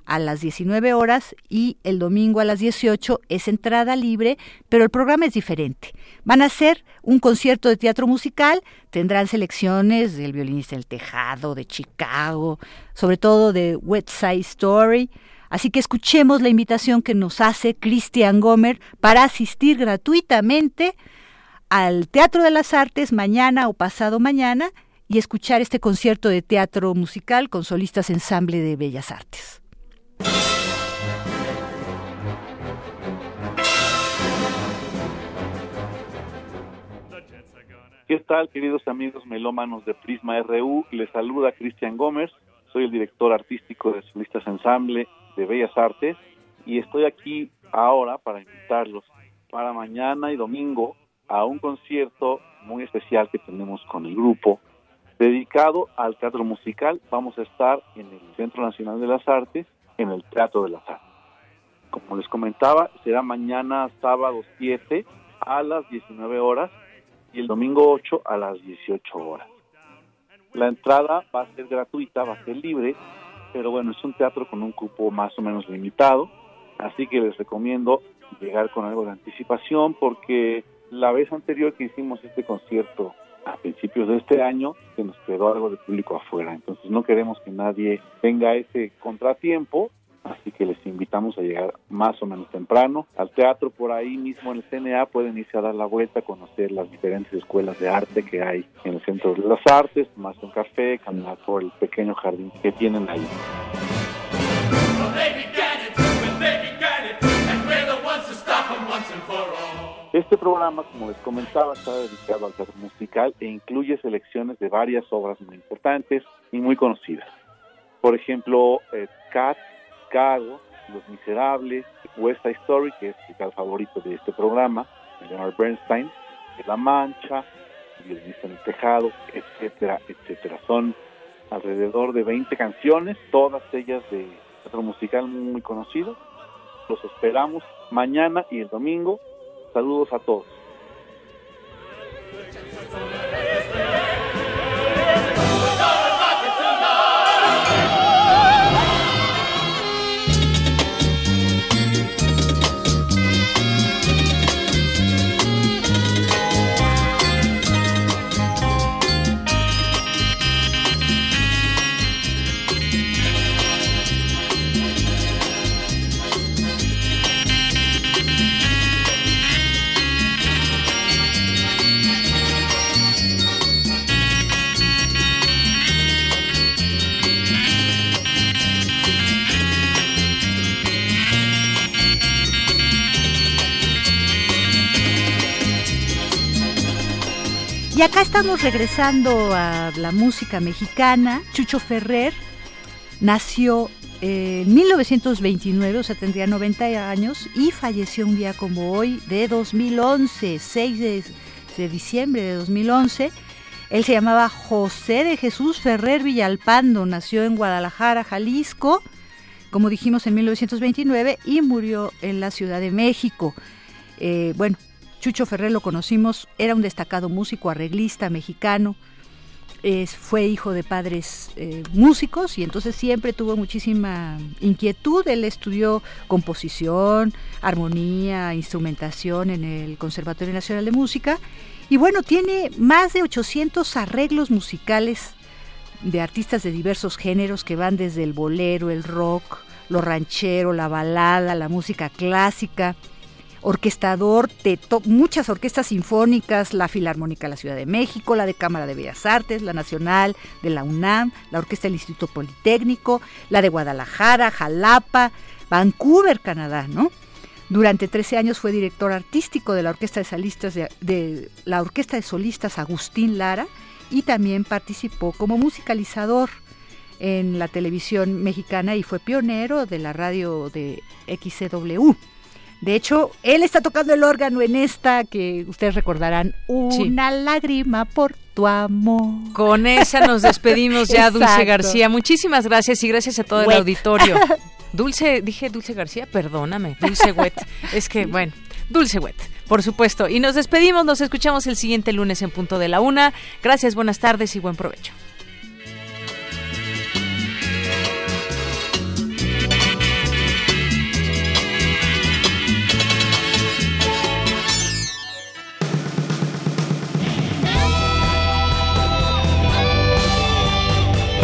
a las 19 horas y el domingo a las 18 es entrada libre, pero el programa es diferente. Van a ser un concierto de teatro musical, tendrán selecciones del violinista del Tejado, de Chicago, sobre todo de West Side Story. Así que escuchemos la invitación que nos hace Christian Gomer para asistir gratuitamente al Teatro de las Artes mañana o pasado mañana y escuchar este concierto de teatro musical con solistas ensamble de Bellas Artes. ¿Qué tal, queridos amigos melómanos de Prisma RU? Les saluda Cristian Gómez, soy el director artístico de Solistas Ensamble de Bellas Artes y estoy aquí ahora para invitarlos para mañana y domingo a un concierto muy especial que tenemos con el grupo dedicado al teatro musical. Vamos a estar en el Centro Nacional de las Artes, en el Teatro de las Artes. Como les comentaba, será mañana sábado 7 a las 19 horas y el domingo 8 a las 18 horas. La entrada va a ser gratuita, va a ser libre, pero bueno, es un teatro con un cupo más o menos limitado, así que les recomiendo llegar con algo de anticipación porque la vez anterior que hicimos este concierto a principios de este año se nos quedó algo de público afuera, entonces no queremos que nadie tenga ese contratiempo, así que les invitamos a llegar más o menos temprano al teatro por ahí mismo en el CNA, pueden irse a dar la vuelta, conocer las diferentes escuelas de arte que hay en el Centro de las Artes, tomarse un café, caminar por el pequeño jardín que tienen ahí. Este programa, como les comentaba, está dedicado al teatro musical e incluye selecciones de varias obras muy importantes y muy conocidas. Por ejemplo, eh, Cats, Chicago, Los Miserables, West Side Story, que es el favorito de este programa, de Leonard Bernstein, La Mancha, Violinista en el Tejado, etcétera, etcétera. Son alrededor de 20 canciones, todas ellas de teatro musical muy conocido. Los esperamos mañana y el domingo Saludos a todos. Y acá estamos regresando a la música mexicana. Chucho Ferrer nació en 1929, o sea, tendría 90 años, y falleció un día como hoy de 2011, 6 de, de diciembre de 2011. Él se llamaba José de Jesús Ferrer Villalpando, nació en Guadalajara, Jalisco, como dijimos en 1929, y murió en la Ciudad de México. Eh, bueno, Chucho Ferrer lo conocimos, era un destacado músico, arreglista mexicano, fue hijo de padres eh, músicos y entonces siempre tuvo muchísima inquietud. Él estudió composición, armonía, instrumentación en el Conservatorio Nacional de Música y bueno, tiene más de 800 arreglos musicales de artistas de diversos géneros que van desde el bolero, el rock, lo ranchero, la balada, la música clásica orquestador de muchas orquestas sinfónicas, la Filarmónica de la Ciudad de México, la de Cámara de Bellas Artes, la Nacional de la UNAM, la Orquesta del Instituto Politécnico, la de Guadalajara, Jalapa, Vancouver, Canadá, ¿no? Durante 13 años fue director artístico de la Orquesta de Solistas de la Orquesta de Solistas Agustín Lara y también participó como musicalizador en la televisión mexicana y fue pionero de la radio de XCW. De hecho, él está tocando el órgano en esta que ustedes recordarán, Una lágrima por tu amor. Con esa nos despedimos ya, Dulce García. Muchísimas gracias y gracias a todo el auditorio. <laughs> Dulce, dije Dulce García, perdóname, Dulce Wet. es que, bueno, Dulce Wet. Por supuesto. Y nos despedimos, nos escuchamos el siguiente lunes en punto de la una. Gracias, buenas tardes y buen provecho.